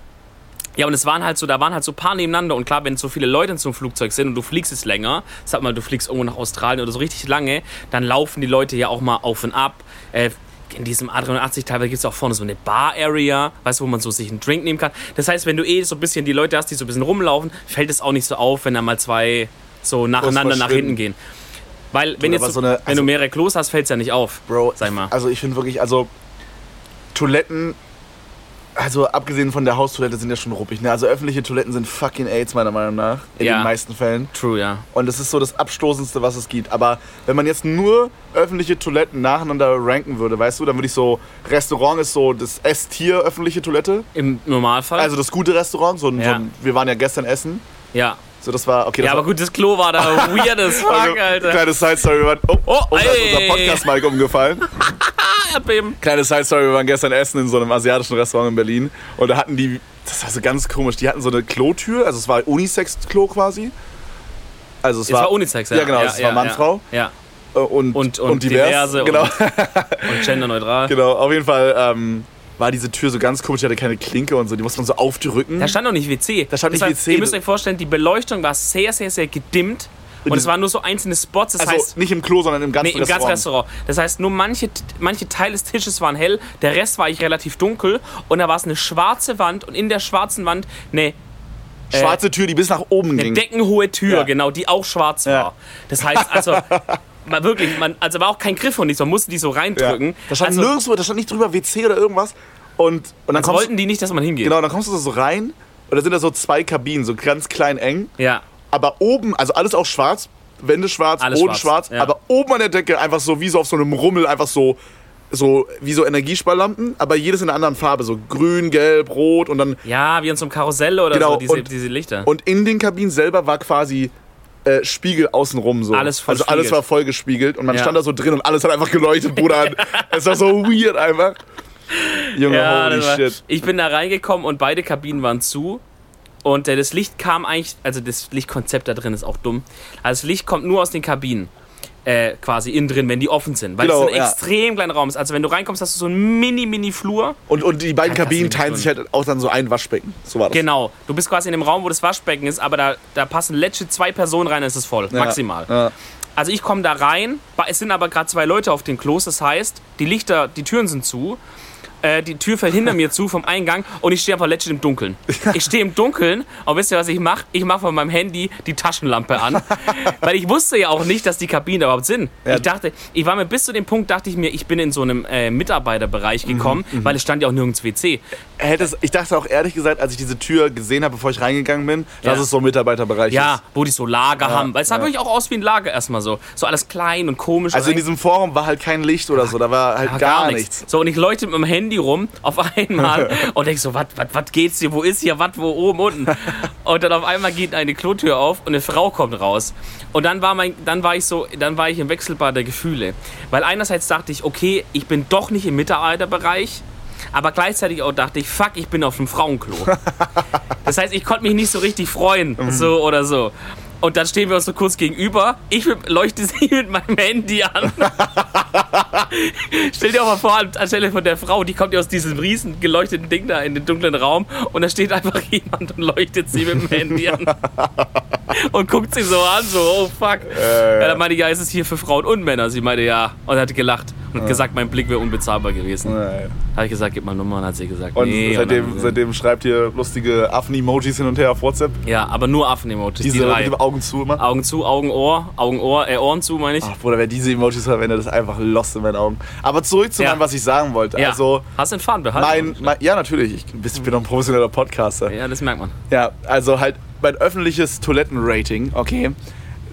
ja, und es waren halt so, da waren halt so paar nebeneinander und klar, wenn so viele Leute in so einem Flugzeug sind und du fliegst jetzt länger, sag mal, du fliegst irgendwo nach Australien oder so richtig lange, dann laufen die Leute ja auch mal auf und ab. Äh, in diesem A380 teilweise gibt es auch vorne so eine Bar-Area, weißt du, wo man so sich einen Drink nehmen kann. Das heißt, wenn du eh so ein bisschen die Leute hast, die so ein bisschen rumlaufen, fällt es auch nicht so auf, wenn da mal zwei so nacheinander nach hinten gehen. Weil, wenn, jetzt, so eine- wenn also- du mehrere Klos hast, fällt es ja nicht auf. Bro, Sag mal. also ich finde wirklich, also Toiletten Also abgesehen von der Haustoilette sind ja schon ruppig. Ne? Also öffentliche Toiletten sind fucking AIDS meiner Meinung nach. In Ja. den meisten Fällen. True, ja. Und das ist so das Abstoßendste, was es gibt. Aber wenn man jetzt nur öffentliche Toiletten nacheinander ranken würde, weißt du, dann würde ich so, Restaurant ist so das S-Tier öffentliche Toilette. Im Normalfall. Also das gute Restaurant. So, ein- so Ja. ein, wir waren ja gestern essen. ja. So, das war, okay. Das Ja, aber war, gut, das Klo war da weird as <laughs> fuck, also, Alter. Kleine Side-Story, oh, Oh, oh, da ist ey. unser Podcast-Mic umgefallen. <laughs> Erdbeben. Kleine Side-Story, wir waren gestern essen in so einem asiatischen Restaurant in Berlin und da hatten die, das war so ganz komisch, die hatten so eine Klotür, also es war Unisex-Klo quasi. Also es, Es war Unisex, ja. Ja, genau, es war Mann, ja. Frau. Ja. äh, und, Und- und divers. diverse Genau, <laughs> Und genderneutral. genau, auf jeden Fall ähm, war diese Tür so ganz komisch, die hatte keine Klinke und so, die musste man so aufdrücken. Da stand noch nicht WC. Da stand Das nicht heißt, WC. Ihr müsst euch vorstellen, die Beleuchtung war sehr, sehr, sehr gedimmt. Und es waren nur so einzelne Spots. Das also heißt, nicht im Klo, sondern im ganzen Nee, im Restaurant. ganzen Restaurant. Das heißt, nur manche, manche Teile des Tisches waren hell, der Rest war eigentlich relativ dunkel und da war es eine schwarze Wand und in der schwarzen Wand eine, Schwarze Tür, die bis nach oben eine ging. deckenhohe Tür, Ja. genau, die auch schwarz Ja. war. Das heißt also, <laughs> man wirklich, man, also war auch kein Griff und nichts, man musste die so Ja. reindrücken. Da stand also, nirgendwo, da stand nicht drüber WC oder irgendwas. Und, und dann also kommst wollten die nicht, dass man hingeht. Genau, dann kommst du so rein und da sind da so zwei Kabinen, so ganz klein eng. Ja. Aber oben, also alles auch schwarz, Wände schwarz, Alles Boden schwarz, schwarz, ja. aber oben an der Decke einfach so wie so auf so einem Rummel, einfach so, so wie so Energiesparlampen, aber jedes in einer anderen Farbe, so grün, gelb, rot und dann Ja, wie in so einem Karussell oder Genau, so, diese, und- diese Lichter. und in den Kabinen selber war quasi äh, Spiegel außenrum so. Alles voll Also alles war voll gespiegelt und man Ja. stand da so drin und alles hat einfach geleuchtet, Bruder. <laughs> es war so weird einfach. Junge, Ja, holy shit. ich bin da reingekommen und beide Kabinen waren zu. Und äh, das Licht kam eigentlich, also das Lichtkonzept da drin ist auch dumm. Also das Licht kommt nur aus den Kabinen. Äh, quasi innen drin, wenn die offen sind. Weil Genau, es ein ja. extrem kleiner Raum ist. Also wenn du reinkommst, hast du so einen mini-mini-Flur. Und, und die beiden du Kabinen teilen sich halt auch dann so ein Waschbecken. So war das. Genau. Du bist quasi in dem Raum, wo das Waschbecken ist, aber da, da passen letzte zwei Personen rein, dann ist es voll. Ja. Maximal. Ja. Also ich komme da rein, es sind aber gerade zwei Leute auf dem Klos, das heißt, die Lichter, die Türen sind zu. Äh, die Tür fällt hinter mir zu vom Eingang und ich stehe einfach legit im Dunkeln. Ich stehe im Dunkeln und wisst ihr, was ich mache? Ich mache von meinem Handy die Taschenlampe an. <laughs> weil ich wusste ja auch nicht, dass die Kabinen da überhaupt sind. Ja. Ich dachte, ich war mir bis zu dem Punkt, dachte ich mir, ich bin in so einem äh, Mitarbeiterbereich gekommen, weil es stand ja auch nirgends WC. Hätte es, ich dachte auch ehrlich gesagt, als ich diese Tür gesehen habe, bevor ich reingegangen bin, dass Ja. es so ein Mitarbeiterbereich Ja, ist. wo die so Lager haben. Weil es sah ja. wirklich auch aus wie ein Lager erstmal so. So alles klein und komisch. Also in und diesem Forum war halt kein Licht oder so, da war halt Ja, gar, nichts. So, und ich leuchte mit meinem Handy rum auf einmal <laughs> und denk so, was geht's hier, wo ist hier, was, wo oben, unten? Und dann auf einmal geht eine Klotür auf und eine Frau kommt raus. Und dann war mein, dann war ich so, dann war ich im Wechselbad der Gefühle. Weil einerseits dachte ich, okay, ich bin doch nicht im Mitarbeiterbereich, aber gleichzeitig auch dachte ich, fuck, ich bin auf dem Frauenklo. <laughs> Das heißt, ich konnte mich nicht so richtig freuen, so oder so. Und dann stehen wir uns so kurz gegenüber. Ich leuchte <laughs> sie mit meinem Handy an. <laughs> Stell dir auch mal vor, anstelle von der Frau, die kommt ja aus diesem riesen geleuchteten Ding da in den dunklen Raum und da steht einfach <laughs> jemand und leuchtet sie mit dem Handy an. und guckt sie so an, so, oh fuck. Ja, dann meinte ich, ja, ist es hier für Frauen und Männer? Sie meinte, ja. Und hat gelacht und hat gesagt, mein Blick wäre unbezahlbar gewesen. Nein. Habe ich gesagt, gib mal Nummer und hat sie gesagt, Und nee. seitdem, dann, seitdem schreibt ihr lustige Affen-Emojis hin und her auf WhatsApp. ja, aber nur Affen-Emojis, die Diese drei. mit dem Augen zu immer. Augen zu, Augen, Ohr, Augen, Ohr, äh, Ohren zu, meine ich. Ach, Bruder, wer diese Emojis verwendet, ist einfach lost in meinen Augen. Aber zurück zu Ja. meinem, was ich sagen wollte. ja. Also, Hast den Faden behalten? mein, mein, ja, natürlich. Ich, ich bin doch ein professioneller Podcaster. ja, das merkt man. Ja, also halt mein öffentliches Toilettenrating, okay.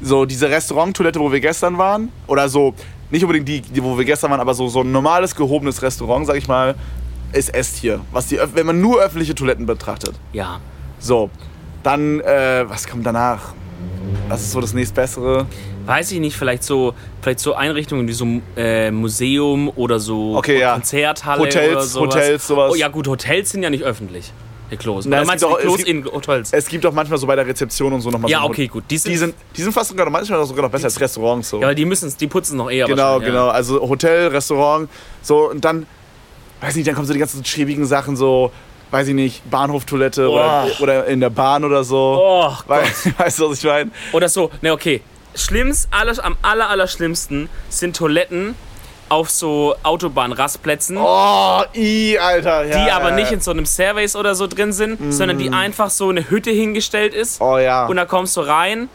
So diese Restauranttoilette, wo wir gestern waren, oder so, nicht unbedingt die, die wo wir gestern waren, aber so, so ein normales, gehobenes Restaurant, sag ich mal, ist S-Tier. Was die, wenn man nur öffentliche Toiletten betrachtet. Ja. So, dann, äh, was kommt danach? Was ist so das nächstbessere? Weiß ich nicht, vielleicht so, vielleicht so Einrichtungen wie so äh, Museum oder so Okay, ja. Konzerthalle Hotels, oder sowas. Hotels, sowas. Oh ja gut, Hotels sind ja nicht öffentlich. Die Klos. Oder es meinst gibt du Klos gibt- in Hotels? Es gibt auch manchmal so bei der Rezeption und so nochmal ja, so okay, gut. Die sind, Die sind, die sind fast sogar, manchmal sogar noch besser als Restaurants. So. ja, aber die müssen die putzen noch eher Genau, genau. Also Hotel, Restaurant, so und dann, weiß nicht, dann kommen so die ganzen schäbigen Sachen, so, weiß ich nicht, Bahnhoftoilette oder, Oh. oder in der Bahn oder so. Oh, Wei- <laughs> weißt du, was ich meine? Oder so, ne, okay. Schlimmst, aller, am aller, aller schlimmsten sind Toiletten auf so Autobahnrastplätzen. Oh, i, Alter. Ja, die aber ja, nicht in so einem Service oder so drin sind, sondern die einfach so eine Hütte hingestellt ist. Oh ja. Und da kommst du rein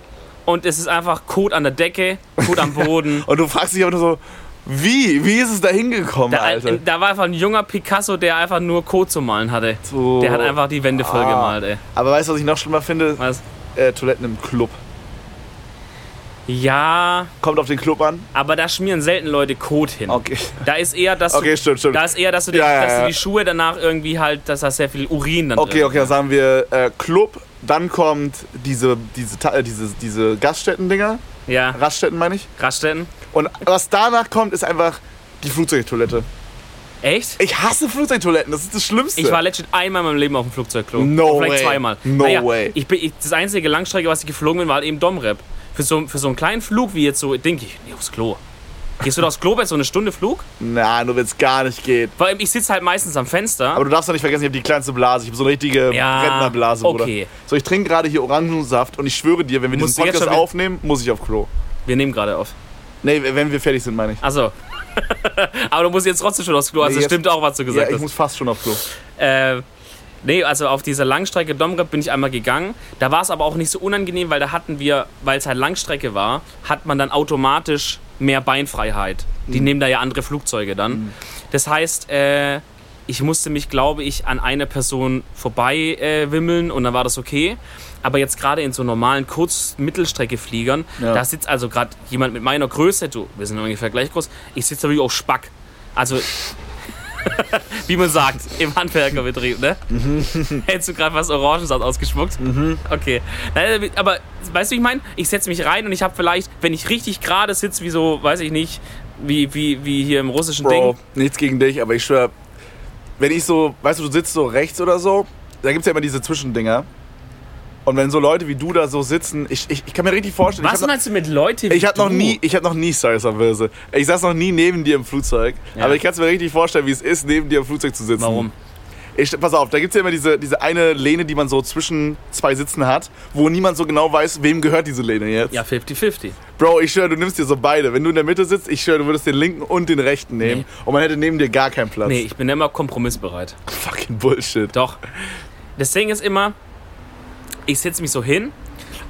und es ist einfach Kot an der Decke, Kot am Boden. <laughs> Und du fragst dich aber nur so, Wie? Wie ist es da hingekommen, Da, Alter? da war einfach ein junger Picasso, der einfach nur Code zu malen hatte. So. Der hat einfach die Wände voll Ah. gemalt, ey. Aber weißt du, was ich noch schlimmer finde? Was? Äh, Toiletten im Club. Ja, Kommt auf den Club an. aber da schmieren selten Leute Code hin. Okay. Da ist eher, dass du, Okay, stimmt, stimmt. da ist eher, dass du, die, Ja, ja, dass du die Schuhe danach irgendwie halt, dass da sehr viel Urin dann Okay, drin okay, dann sagen wir äh, Club, dann kommt diese, diese, äh, diese, diese Gaststätten-Dinger, Ja, Raststätten meine ich. Raststätten. Und was danach kommt, ist einfach die Flugzeugtoilette. Echt? Ich hasse Flugzeugtoiletten, das ist das Schlimmste. Ich war legit einmal in meinem Leben auf dem Flugzeugklo. No Vielleicht way. zweimal. No naja, way. Ich bin, ich, das einzige Langstrecke, was ich geflogen bin, war halt eben Domrep. Für so, für so einen kleinen Flug wie jetzt so, denke ich, nee, aufs Klo. Gehst du da aufs Klo bei so eine Stunde Flug? Na, nur wenn es gar nicht geht. Allem, ich sitze halt meistens am Fenster. Aber du darfst doch nicht vergessen, ich habe die kleinste Blase. Ich habe so eine richtige Ja, Rentnerblase, Bruder. okay. So, ich trinke gerade hier Orangensaft und ich schwöre dir, wenn wir Musst diesen Podcast schon- aufnehmen, muss ich auf Klo. Wir nehmen gerade auf. Nee, wenn wir fertig sind, meine ich. Achso. <laughs> Aber du musst jetzt trotzdem schon aufs Klo. Also Nee, jetzt- stimmt auch, was du Ja, gesagt ich hast. muss fast schon auf Klo. Äh, nee, also auf dieser Langstrecke Domrep bin ich einmal gegangen. Da war es aber auch nicht so unangenehm, weil da hatten wir, weil es halt Langstrecke war, hat man dann automatisch mehr Beinfreiheit. Die nehmen da ja andere Flugzeuge dann. Das heißt, äh, ich musste mich, glaube ich, an einer Person vorbei äh, wimmeln und dann war das okay. Aber jetzt gerade in so normalen Kurz-Mittelstrecke-Fliegern, Ja. da sitzt also gerade jemand mit meiner Größe, du, wir sind ungefähr gleich groß, ich sitze da wirklich auf Spack. Also <laughs> wie man sagt, im Handwerkerbetrieb, ne? <laughs> Hättest du gerade was Orangensaft ausgespuckt? Okay. Nein, Aber weißt du, wie ich meine? Ich setze mich rein und ich habe vielleicht, wenn ich richtig gerade sitze, wie so, weiß ich nicht, wie, wie, wie hier im russischen Bro, Ding. nichts gegen dich, aber ich schwöre, wenn ich so, weißt du, du sitzt so rechts oder so, da gibt es ja immer diese Zwischendinger. Und wenn so Leute wie du da so sitzen, ich, ich, ich kann mir richtig vorstellen, Was meinst du mit Leute wie ich hab noch du? nie, ich habe noch nie, sorry, Böse. Ich saß noch nie neben dir im Flugzeug, Ja. aber ich kann es mir richtig vorstellen, wie es ist, neben dir im Flugzeug zu sitzen. Warum? Ich, pass auf, da gibt es ja immer diese, diese eine Lehne, die man so zwischen zwei Sitzen hat, wo niemand so genau weiß, wem gehört diese Lehne jetzt. Ja, 50-50. Bro, ich schwöre, du nimmst dir so beide. Wenn du in der Mitte sitzt, ich schwöre, du würdest den linken und den rechten nehmen. Nee. Und man hätte neben dir gar keinen Platz. Nee, ich bin immer kompromissbereit. <laughs> Fucking Bullshit. Doch. Das Ding ist immer, ich setze mich so hin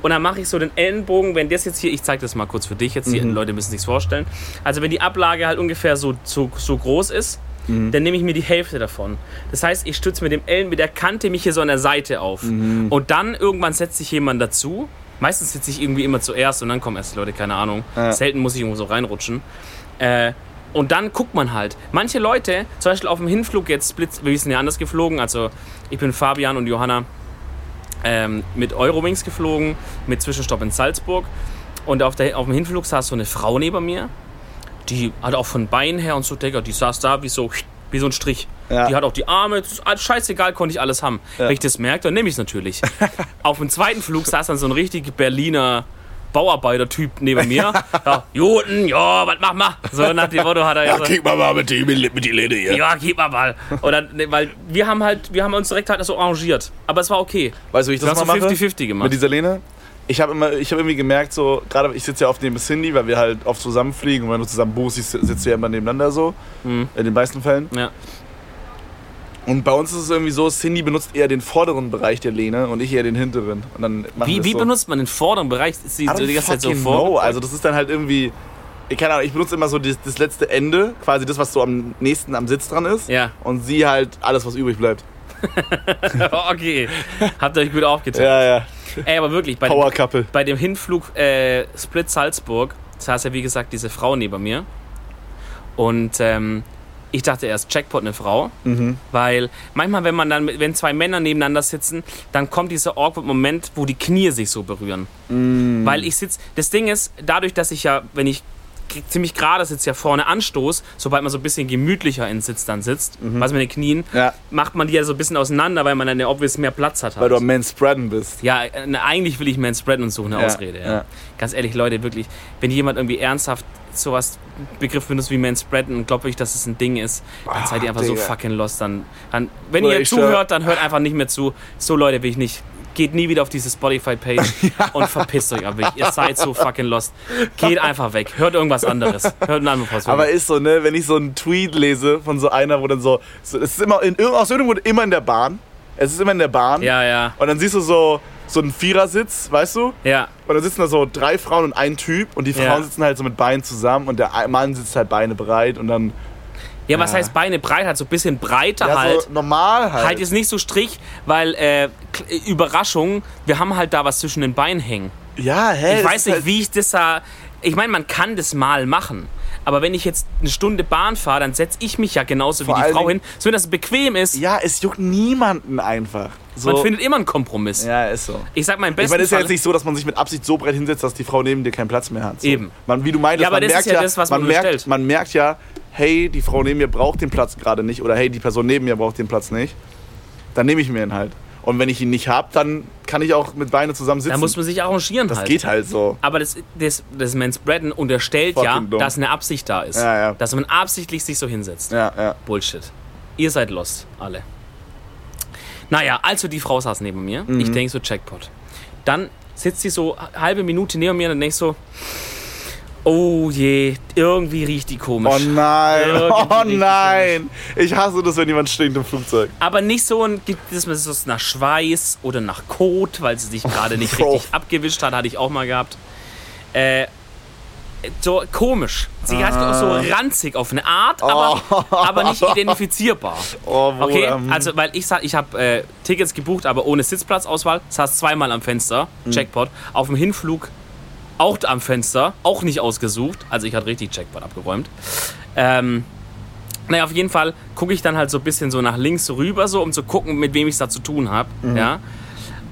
und dann mache ich so den Ellenbogen, wenn das jetzt hier, ich zeige das mal kurz für dich, jetzt die Leute müssen sich's vorstellen. Also wenn die Ablage halt ungefähr so, so, so groß ist, dann nehme ich mir die Hälfte davon. Das heißt, ich stütze mit dem Ellen, mit der Kante mich hier so an der Seite auf. Und dann irgendwann setzt sich jemand dazu. Meistens sitze ich irgendwie immer zuerst und dann kommen erst die Leute, keine Ahnung. Ja. Selten muss ich irgendwo so reinrutschen. Äh, und dann guckt man halt. Manche Leute, zum Beispiel auf dem Hinflug jetzt, Blitz, wir sind ja anders geflogen. Also ich bin Fabian und Johanna ähm, mit Eurowings geflogen, mit Zwischenstopp in Salzburg. Und auf, der, auf dem Hinflug saß so eine Frau neben mir. Die hat auch von Beinen her und so, Digga, die saß da wie so, wie so ein Strich. Ja. Die hat auch die Arme, scheißegal, konnte ich alles haben. Wenn ich das merke, dann nehme ich es natürlich. <laughs> auf dem zweiten Flug saß dann so ein richtig Berliner Bauarbeiter-Typ neben mir. <laughs> Ja, Juten, ja, was mach mal? So nach dem Motto hat er ja, so, kick mal mal mit die, mit die Lehne hier. ja, gib mal mal. Und dann, ne, weil wir haben halt, wir haben uns direkt halt so arrangiert. Aber es war okay. Weißt du, wie ich das mal so mache? 50-50 gemacht. Mit dieser Lehne? Ich habe immer, ich habe irgendwie gemerkt, so, gerade ich sitze ja oft neben Cindy, weil wir halt oft zusammenfliegen und wenn du zusammen buchst, sitzt du ja immer nebeneinander so. Mhm. In den meisten Fällen. Ja. Und bei uns ist es irgendwie so, Cindy benutzt eher den vorderen Bereich der Lehne und ich eher den hinteren. Und dann Wie, wie so. benutzt man den vorderen Bereich? Ist die don't die ganze Zeit so vor? know. Also das ist dann halt irgendwie, ich keine Ahnung, ich benutze immer so das, das letzte Ende, quasi das, was so am nächsten am Sitz dran ist. Ja. Und sie halt alles, was übrig bleibt. <laughs> okay. Habt ihr euch gut aufgeteilt. Ja, ja. Ey, aber wirklich, bei dem, Power Couple. bei dem Hinflug äh, Split Salzburg saß ja wie gesagt diese Frau neben mir. Und ähm, ich dachte erst Jackpot eine Frau, Mhm. weil manchmal, wenn man dann, wenn zwei Männer nebeneinander sitzen, dann kommt dieser awkward Moment, wo die Knie sich so berühren. Mhm. Weil ich sitze, das Ding ist, dadurch, dass ich ja, wenn ich ziemlich gerade sitze, ja vorne anstoß, sobald man so ein bisschen gemütlicher in Sitz dann sitzt, was mit den Knien, Mhm. Ja, macht man die ja so ein bisschen auseinander, weil man dann ja obvious mehr Platz hat. weil Halt. du am Manspreaden bist. Ja, äh, eigentlich will ich mir spreaden und suchen eine Ja, Ausrede. Ja. Ganz ehrlich, Leute, wirklich, wenn jemand irgendwie ernsthaft sowas Begriff benutzt wie Manspreaden und glaubt euch, dass es ein Ding ist, dann seid ihr einfach so Digga. fucking lost. Dann, dann, wenn Bruder, ihr ich zuhört, dann hört einfach nicht mehr zu. So Leute will ich nicht. Geht nie wieder auf diese Spotify-Page <laughs> und verpisst euch einfach. Ihr seid so fucking lost. Geht einfach weg. Hört irgendwas anderes. Hört einen anderen Podcast. Aber ist so, ne, wenn ich so einen Tweet lese von so einer, wo dann so, so es ist immer, in, aus irgendeinem Grund immer in der Bahn. Es ist immer in der Bahn. ja, ja. Und dann siehst du so, so ein Vierersitz, weißt du? Ja. Und da sitzen da so drei Frauen und ein Typ und die Frauen Ja. sitzen halt so mit Beinen zusammen und der Mann sitzt halt Beine breit und dann Ja, was Ja. heißt Beine breit? Halt so ein bisschen breiter ja, halt. so normal halt. Halt jetzt nicht so Strich, weil, äh, K- Überraschung, wir haben halt da was zwischen den Beinen hängen. ja, hä? Ich weiß nicht, halt, wie ich das da. Ich meine, man kann das mal machen. Aber wenn ich jetzt eine Stunde Bahn fahre, dann setze ich mich ja genauso Vor wie die Frau hin, so dass es bequem ist. Ja, es juckt niemanden einfach. So. Man findet immer einen Kompromiss. ja, ist so. Ich sag mal im Ich besten meine, es ist ja jetzt nicht so, dass man sich mit Absicht so breit hinsetzt, dass die Frau neben dir keinen Platz mehr hat. So. Eben. Man, wie du meintest, Ja, aber man das ist merkt ja das, was man man merkt, man merkt ja, hey, die Frau neben mir braucht den Platz gerade nicht oder hey, die Person neben mir braucht den Platz nicht. Dann nehme ich mir ihn halt. Und wenn ich ihn nicht habe, dann kann ich auch mit Beine zusammen sitzen. da muss man sich arrangieren das halt. geht halt so. Aber das, das, das Manspreaden unterstellt ja, Fucking dumm. dass eine Absicht da ist. Ja, ja. Dass man absichtlich sich so hinsetzt. Ja, ja. Bullshit. Ihr seid lost, alle. Naja, also die Frau saß neben mir. Mhm. Ich denke so, Jackpot. Dann sitzt sie so eine halbe Minute neben mir und dann denk ich so, oh je, irgendwie riecht die komisch. Oh nein, Irgendwie <laughs> oh nein. Ich hasse das, wenn jemand stinkt im Flugzeug. Aber nicht so ein, gibt es so nach Schweiß oder nach Kot, weil sie sich <laughs> gerade nicht Bro. richtig abgewischt hat, hatte ich auch mal gehabt. Äh, so komisch. Sie hat auch so ranzig auf eine Art, aber, aber nicht <laughs> identifizierbar. Oh. Okay, also weil ich sag, ich habe äh, Tickets gebucht, aber ohne Sitzplatzauswahl. Saß zweimal am Fenster, Hm. Jackpot. Auf dem Hinflug auch am Fenster, auch nicht ausgesucht. Also ich hatte richtig Jackpot abgeräumt. Ähm, naja, auf jeden Fall gucke ich dann halt so ein bisschen so nach links rüber, so um zu gucken, mit wem ich es da zu tun habe. Mhm. Ja.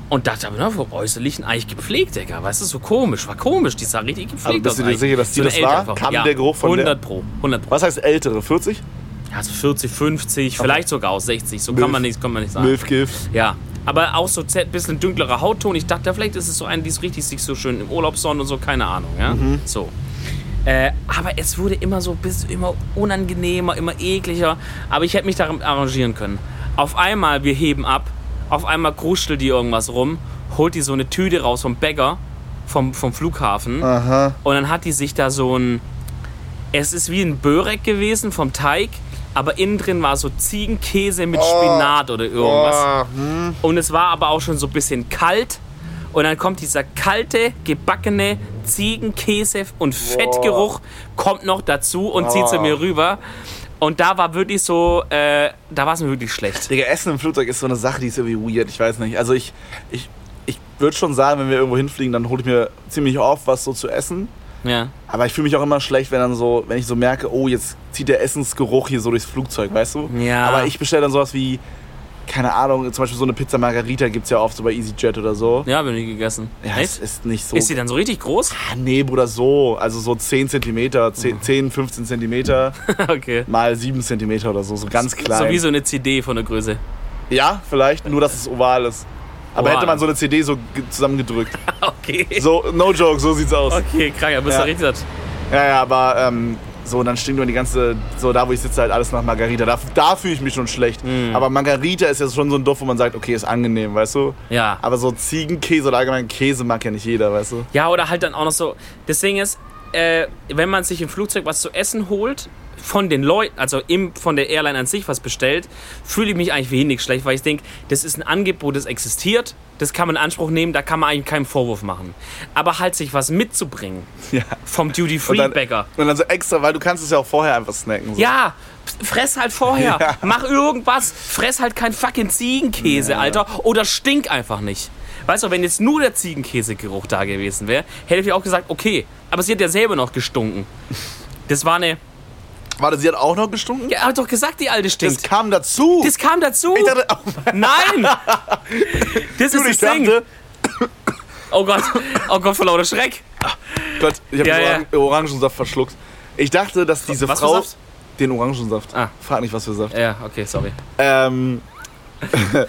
Und dachte aber, na, vom Äußerlichen eigentlich gepflegt, Digga. Weißt du, so komisch. War komisch, die sah richtig gepflegt Aber bist aus du dir sicher, dass die eine das war? Kam ja, der Geruch von der- 100 Pro. 100 Pro. Was heißt ältere? 40? Ja, so 40, 50, vielleicht sogar aus 60. So kann man nicht, kann man nicht sagen. Milfgift. Ja, aber auch so ein bisschen dunklerer Hautton. Ich dachte, vielleicht ist es so eine, die ist richtig sich so schön im Urlaub und so, keine Ahnung, ja. Mhm. So. Äh, aber es wurde immer so bis immer unangenehmer, immer ekliger. Aber ich hätte mich daran arrangieren können. Auf einmal, wir heben ab, auf einmal kruschelt die irgendwas rum, holt die so eine Tüte raus vom Bäcker, vom, vom Flughafen. Aha. Und dann hat die sich da so ein. Es ist wie ein Börek gewesen vom Teig, aber innen drin war so Ziegenkäse mit Spinat oder irgendwas. Oh, hm. Und es war aber auch schon so ein bisschen kalt. Und dann kommt dieser kalte, gebackene Ziegenkäse und Fettgeruch kommt noch dazu und zieht zu Oh. mir rüber. Und da war wirklich so, äh, da war es mir wirklich schlecht. Digga, Essen im Flugzeug ist so eine Sache, die ist irgendwie weird. Ich weiß nicht. Also ich, ich, ich würde schon sagen, wenn wir irgendwo hinfliegen, dann hole ich mir ziemlich oft was so zu essen. Ja. Aber ich fühle mich auch immer schlecht, wenn dann so, wenn ich so merke, oh, jetzt zieht der Essensgeruch hier so durchs Flugzeug, weißt du? Ja. Aber ich bestelle dann sowas wie, keine Ahnung, zum Beispiel so eine Pizza Margarita gibt es ja oft so bei EasyJet oder so. Ja, bin ich gegessen. Ja, es Echt? ist nicht so. Ist die dann so richtig groß? Ah, nee, Bruder, so. Also so 10 cm, 10, 10 15 cm okay. mal 7 cm oder so, so ganz klein. So wie so eine CD von der Größe. ja, vielleicht, nur dass es oval ist. Aber Oval. hätte man so eine CD so ge- zusammengedrückt. <laughs> Okay. So, no joke, so sieht's aus. Okay, krank, da bist Ja. du richtig. satt. Ja, ja, aber ähm, so, dann stinkt nur die ganze, so da, wo ich sitze, halt alles nach Margarita. Da, da fühle ich mich schon schlecht. Hm. Aber Margarita ist ja schon so ein Duft, wo man sagt, okay, ist angenehm, weißt du? Ja. Aber so Ziegenkäse oder allgemein Käse mag ja nicht jeder, weißt du? Ja, oder halt dann auch noch so. Das Ding ist, äh, wenn man sich im Flugzeug was zu essen holt, von den Leuten, also im, von der Airline an sich was bestellt, fühle ich mich eigentlich wenig schlecht, weil ich denke, das ist ein Angebot, das existiert, das kann man in Anspruch nehmen, da kann man eigentlich keinen Vorwurf machen. Aber halt sich was mitzubringen <laughs> Ja. vom Und Duty-Free-Bäcker. und dann so extra, weil du kannst es ja auch vorher einfach snacken. So. Ja, fress halt vorher. <laughs> Ja. Mach irgendwas. Fress halt kein fucking Ziegenkäse, Alter. Oder stink einfach nicht. Weißt du, wenn jetzt nur der Ziegenkäsegeruch da gewesen wäre, hätte ich auch gesagt, okay. Aber sie hat ja selber noch gestunken. Das war eine. Warte, sie hat auch noch gestunken? Ja, hat doch gesagt, die alte Das stinkt. kam dazu. Das kam dazu. ich dachte, oh Nein! <laughs> Das ist das Ding. dachte, Oh Gott. Oh Gott, vor lauter Schreck. Gott, ich habe Ja, ja. Orang Orangensaft verschluckt. Ich dachte, dass diese Was Frau. Den Orangensaft. Ah. Frag nicht, was für Saft. Ja, okay, sorry. Ähm, <laughs>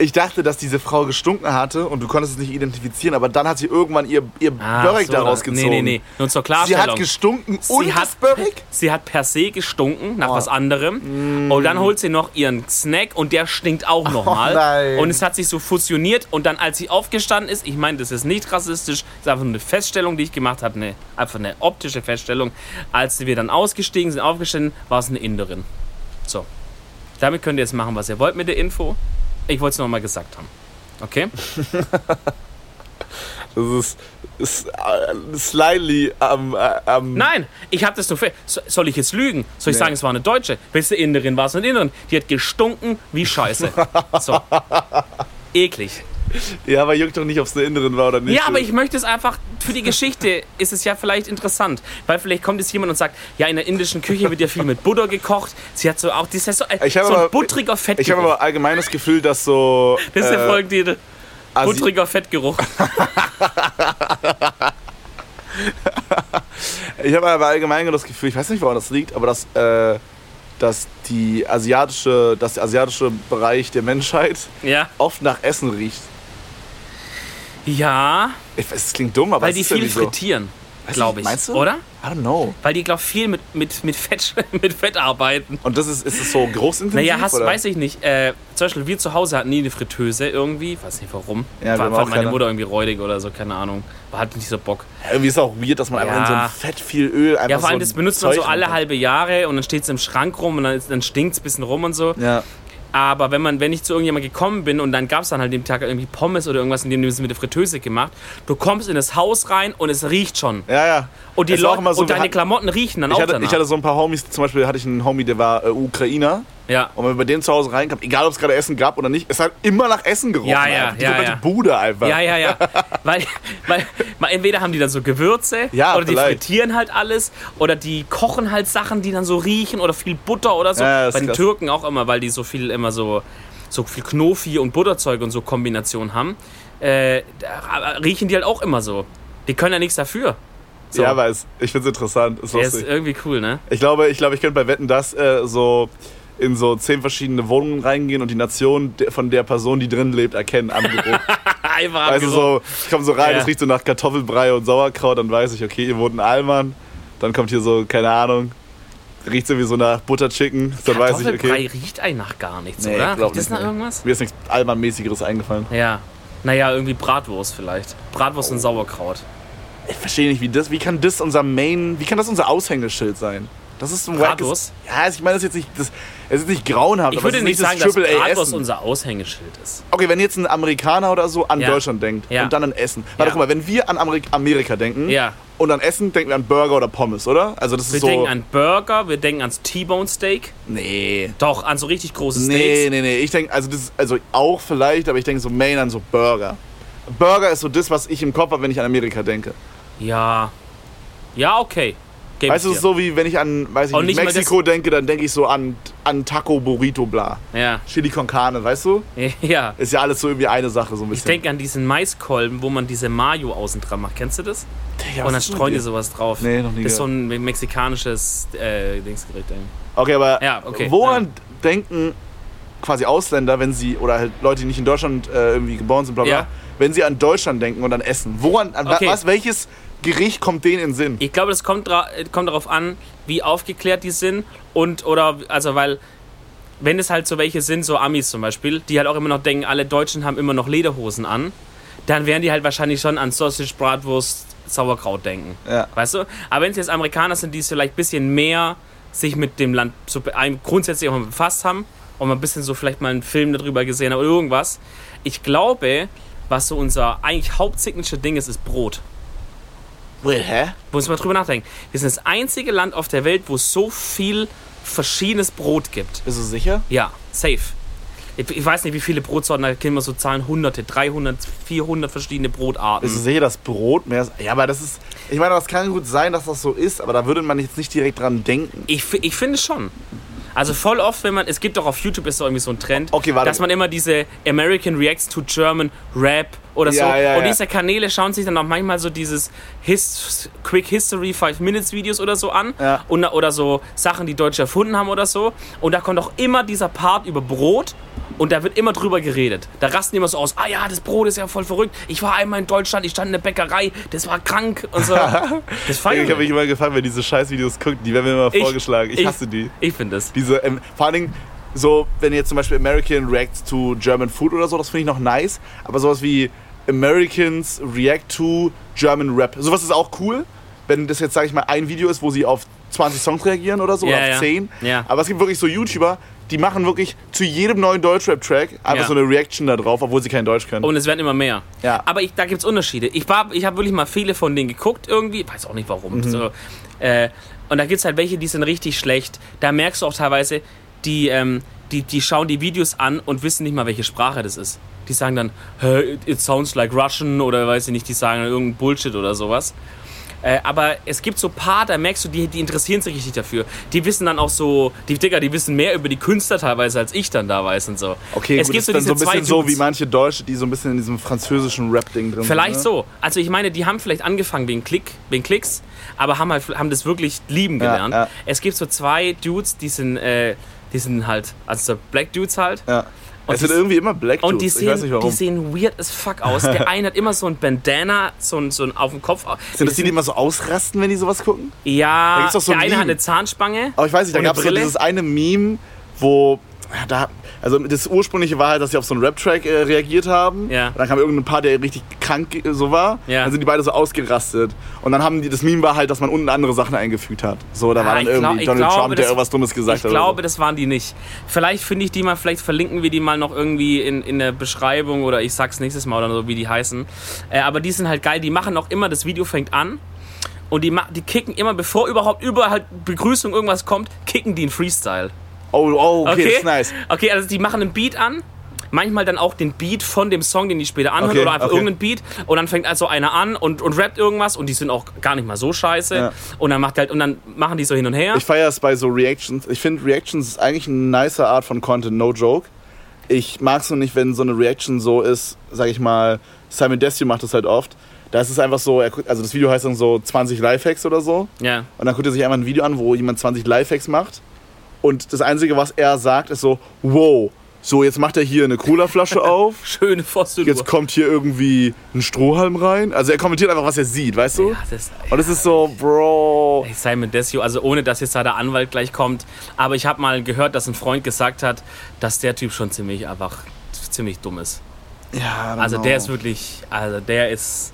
ich dachte, dass diese Frau gestunken hatte und du konntest es nicht identifizieren, aber dann hat sie irgendwann ihr, ihr Ah, Börek so, daraus gezogen. Nee, nee, nee. Nur zur Sie Klarstellung. hat gestunken und Sie das hat, Börek? sie hat per se gestunken nach Oh. was anderem. Und dann holt sie noch ihren Snack und der stinkt auch nochmal. Oh und es hat sich so fusioniert. Und dann, als sie aufgestanden ist, ich meine, das ist nicht rassistisch, das ist einfach nur eine Feststellung, die ich gemacht habe, eine, einfach eine optische Feststellung. Als wir dann ausgestiegen sind, aufgestanden, war es eine Inderin. So. Damit könnt ihr jetzt machen, was ihr wollt mit der Info. Ich wollte es nochmal gesagt haben. Okay? <laughs> Das ist, ist äh, slightly am. äh, am- Nein, ich habe das nur. So- Soll ich jetzt lügen? Soll ich Nee. sagen, es war eine Deutsche? Beste Inderin war es eine Inderin. Die hat gestunken wie Scheiße. So. <laughs> Eklig. Ja, aber juckt doch nicht, ob es eine Inneren war oder nicht. Ja, aber ich möchte es einfach, für die Geschichte ist es ja vielleicht interessant. Weil vielleicht kommt jetzt jemand und sagt, ja, in der indischen Küche wird ja viel mit Butter gekocht. Sie hat so auch, das ist so, Ich hab so aber- ein buttriger Fettgeruch. Ich habe aber allgemein das Gefühl, dass so. das ist der äh, Folgentitel. Asi- Buttriger Fettgeruch. <laughs> Ich habe aber allgemein das Gefühl, ich weiß nicht, woran das liegt, aber dass, äh, dass, die asiatische, dass der asiatische Bereich der Menschheit Ja. oft nach Essen riecht. Ja, es klingt dumm, aber weil die viel so. frittieren, Weiß glaube ich. meinst du? Oder? I don't know. Weil die, glaube ich, viel mit, mit, mit, Fett, <laughs> mit Fett arbeiten. Und das ist, ist es so großintensiv? Naja, hast, oder? weiß ich nicht. Äh, zum Beispiel, wir zu Hause hatten nie eine Fritteuse irgendwie. Weiß nicht warum. Ja, war, fand meine. Mutter irgendwie räudig oder so, keine Ahnung. War halt nicht so Bock. Irgendwie ist auch weird, dass man einfach in so Ja. ein Fett viel Öl einfach Ja, vor allem, so das benutzt man so Zeug alle halbe Jahre und dann steht es im Schrank rum und dann, dann stinkt es ein bisschen rum und so. Ja. Aber wenn man, wenn ich zu irgendjemand gekommen bin und dann gab es dann halt dem Tag irgendwie Pommes oder irgendwas, in dem es mit der Fritteuse gemacht, du kommst in das Haus rein und es riecht schon. Ja, ja. Und die Leute so, und deine hatten- Klamotten riechen dann Ich auch hatte, danach. ich hatte so ein paar Homies, zum Beispiel hatte ich einen Homie, der war äh, Ukrainer. Ja. Und wenn man bei denen zu Hause reinkam, egal ob es gerade Essen gab oder nicht, es hat immer nach Essen gerochen. Ja, ja, einfach. Die ja, komplette ja. Bude einfach. Ja, ja, ja. <laughs> weil, weil, weil entweder haben die dann so Gewürze Ja, oder die vielleicht. frittieren halt alles oder die kochen halt Sachen, die dann so riechen oder viel Butter oder so. Ja, Bei den krass. Türken auch immer, weil die so viel immer so, so viel Knofi und Butterzeug und so Kombination haben. Äh, da riechen die halt auch immer so. Die können ja nichts dafür. So. Ja, weiß. Ich finde es interessant. Ist Der ist irgendwie cool, ne? Ich glaube, ich, glaube, ich könnte bei Wetten das äh, so in so zehn verschiedene Wohnungen reingehen und die Nation von der Person, die drin lebt, erkennen am Geruch. <laughs> Einfach also abgerochen. so, ich komme so rein, Ja. es riecht so nach Kartoffelbrei und Sauerkraut, dann weiß ich, okay, ihr wohnt in Allmann. Dann kommt hier so, keine Ahnung, riecht irgendwie so nach Butterchicken. Dann weiß ich, Kartoffelbrei okay. riecht eigentlich nach gar nichts, Nee, oder? Riecht das nicht, nach irgendwas? Mir ist nichts Allmann-mäßigeres eingefallen. Ja. Naja, irgendwie Bratwurst vielleicht. Bratwurst und Sauerkraut. Ich verstehe nicht, wie das, wie kann das unser Main, wie kann das unser Aushängeschild sein? Das ist ein Bratwurst? wackes- Ja, ich meine, das ist jetzt nicht, das, es ist nicht grauenhaft, Ich würde nicht nicht sagen, das dass Essen. unser Aushängeschild ist. Okay, wenn jetzt ein Amerikaner oder so an Ja. Deutschland denkt Ja. und dann an Essen. Warte, Ja. guck mal, wenn wir an Amerik Amerika denken Ja. und an Essen, denken wir an Burger oder Pommes, oder? Also das ist Wir so. denken an Burger, wir denken ans T-Bone Steak. nee. Doch, an so richtig große Nee, Steaks. nee, nee. Ich denke, also das ist, also auch vielleicht, aber ich denke so Main an so Burger. Burger ist so das, was ich im Kopf habe, wenn ich an Amerika denke. Ja. Ja, okay. Geb Weißt du, ich es ist so wie wenn ich an, weiß ich nicht, Mexiko denke, dann denke ich so an, an Taco, Burrito, bla. dir. Chili con Carne, weißt du? Ja. <laughs> Ja. Ist ja alles so irgendwie eine Sache, so ein Ich bisschen. denke an diesen Maiskolben, wo man diese Mayo außen dran macht. Kennst du das? Digga, Und dann streuen die sowas drauf. Nee, noch nie Das ist so ein mexikanisches äh, Dingsgericht. Okay, aber Ja, okay, woran denken quasi Ausländer, wenn sie, oder halt Leute, die nicht in Deutschland äh, irgendwie geboren sind, bla bla, Ja. wenn sie an Deutschland denken und an Essen? Woran, an Okay. was, welches Gericht kommt denen in den Sinn? Ich glaube, das kommt, kommt darauf an, wie aufgeklärt die sind und oder also weil wenn es halt so welche sind, so Amis zum Beispiel, die halt auch immer noch denken, alle Deutschen haben immer noch Lederhosen an, dann werden die halt wahrscheinlich schon an Sausage, Bratwurst, Sauerkraut denken. Ja. Weißt du? Aber wenn es jetzt Amerikaner sind, die es vielleicht ein bisschen mehr sich mit dem Land so grundsätzlich auch mal befasst haben und mal ein bisschen so vielleicht mal einen Film darüber gesehen haben oder irgendwas. Ich glaube, was so unser eigentlich Hauptsignature-Ding ist, ist Brot. Wait, hä? Muss man drüber nachdenken. Wir sind das einzige Land auf der Welt, wo es so viel verschiedenes Brot gibt. Bist du sicher? Ja, safe. Ich, ich weiß nicht, wie viele Brotsorten, da kennen wir so Zahlen, hunderte, 300, 400 verschiedene Brotarten. Bist du sicher, dass Brot mehr ist? Ja, aber das ist. Ich meine, das kann gut sein, dass das so ist, aber da würde man jetzt nicht direkt dran denken. Ich, ich finde schon. Also voll oft, wenn man, es gibt doch auf YouTube ist doch irgendwie so ein Trend, Okay, dass man immer diese American Reacts to German Rap oder so. Ja, ja, und ja. diese Kanäle schauen sich dann auch manchmal so dieses His, Quick History 5 Minutes Videos oder so an. Ja. Und, oder so Sachen, die Deutsche erfunden haben oder so. Und da kommt auch immer dieser Part über Brot. Und da wird immer drüber geredet. Da rasten immer so aus, ah ja, das Brot ist ja voll verrückt. Ich war einmal in Deutschland, ich stand in der Bäckerei, das war krank und so. <laughs> Das Ich habe mich immer gefragt, wer diese Scheißvideos guckt, die werden mir immer Ich- vorgeschlagen. Ich, ich- hasse die. Ich finde es. Diese, ähm, vor allen Dingen, so, wenn jetzt zum Beispiel American reacts to German food oder so, das finde ich noch nice. Aber sowas wie Americans react to German Rap, sowas ist auch cool. Wenn das jetzt, sage ich mal, ein Video ist, wo sie auf 20 Songs reagieren oder so, Ja, oder auf ja. 10. Ja. Aber es gibt wirklich so YouTuber, die machen wirklich zu jedem neuen Deutschrap-Track einfach Ja. so eine Reaction da drauf, obwohl sie kein Deutsch können. Und es werden immer mehr. Ja. Aber ich, da gibt es Unterschiede. Ich, war- ich habe wirklich mal viele von denen geguckt irgendwie. Weiß auch nicht warum. Mhm. So, äh, und da gibt es halt welche, die sind richtig schlecht. Da merkst du auch teilweise, die, ähm, die, die schauen die Videos an und wissen nicht mal, welche Sprache das ist. Die sagen dann, "Hä, it sounds like Russian oder weiß ich nicht, die sagen irgendein Bullshit oder sowas. Äh, aber es gibt so paar, da merkst du, die, die interessieren sich richtig dafür. Die wissen dann auch so, die Digger, die wissen mehr über die Künstler teilweise, als ich dann da weiß und so. okay, es gut, gibt das ist dann so ein zwei bisschen so wie manche Deutsche, die so ein bisschen in diesem französischen Rap-Ding drin Vielleicht sind. ne? so. Also ich meine, die haben vielleicht angefangen wegen Klick, wegen Klicks, aber haben halt haben das wirklich lieben Ja, gelernt. ja. Es gibt so zwei Dudes, die sind, äh, die sind halt, also so Black Dudes halt. Ja. Und es sind die- irgendwie immer Black Und die Dudes, ich weiß sehen, die sehen weird as fuck aus. Der <laughs> eine hat immer so ein Bandana, so ein, so ein auf dem Kopf. sind das die, die immer so ausrasten, wenn die sowas gucken? ja, so der ein eine hat eine Zahnspange. Aber ich weiß nicht, da und gab es so dieses eine Meme, wo ja, da, also das ursprüngliche war halt, dass sie auf so einen Rap-Track äh, reagiert haben. Ja. Und dann kam irgendein Paar, der richtig krank äh, so war. Ja. Dann sind die beide so ausgerastet. Und dann haben die, das Meme war halt, dass man unten andere Sachen eingefügt hat. So, da war Ah, dann ich glaub- irgendwie ich Donald glaube, Trump, der das- irgendwas Dummes gesagt Ich hat. glaube, oder das waren die nicht. Vielleicht finde ich die mal, vielleicht verlinken wir die mal noch irgendwie in, in der Beschreibung oder ich sag's nächstes Mal oder so, wie die heißen. Äh, aber die sind halt geil, die machen auch immer, das Video fängt an und die, die kicken immer, bevor überhaupt über halt Begrüßung irgendwas kommt, kicken die einen Freestyle. Oh, oh, okay, Okay? das ist nice. Okay, also die machen einen Beat an. Manchmal dann auch den Beat von dem Song, den die später anhören Okay, oder einfach okay. irgendeinen Beat und dann fängt also einer an und, und rappt irgendwas und die sind auch gar nicht mal so scheiße Ja. und dann macht halt und dann machen die so hin und her. Ich feiere es bei so Reactions. Ich finde, Reactions ist eigentlich eine nice Art von Content, no joke. Ich mag es nur nicht, wenn so eine Reaction so ist, sag ich mal, Simon Desio macht das halt oft. Da ist es einfach so, also das Video heißt dann so 20 Lifehacks oder so. ja. Und dann guckt er sich einfach ein Video an, wo jemand 20 Lifehacks macht. Und das Einzige, was er sagt, ist so, wow, so jetzt macht er hier eine Cola-Flasche <laughs> auf. Schöne Fossil. Jetzt kommt hier irgendwie ein Strohhalm rein. Also er kommentiert einfach, was er sieht, weißt du? Ja, das, Und es ist so, Bro. Ey, Simon Desio, also ohne dass jetzt da der Anwalt gleich kommt, aber ich habe mal gehört, dass ein Freund gesagt hat, dass der Typ schon ziemlich einfach ziemlich dumm ist. Ja, Also know. der ist wirklich, also der ist,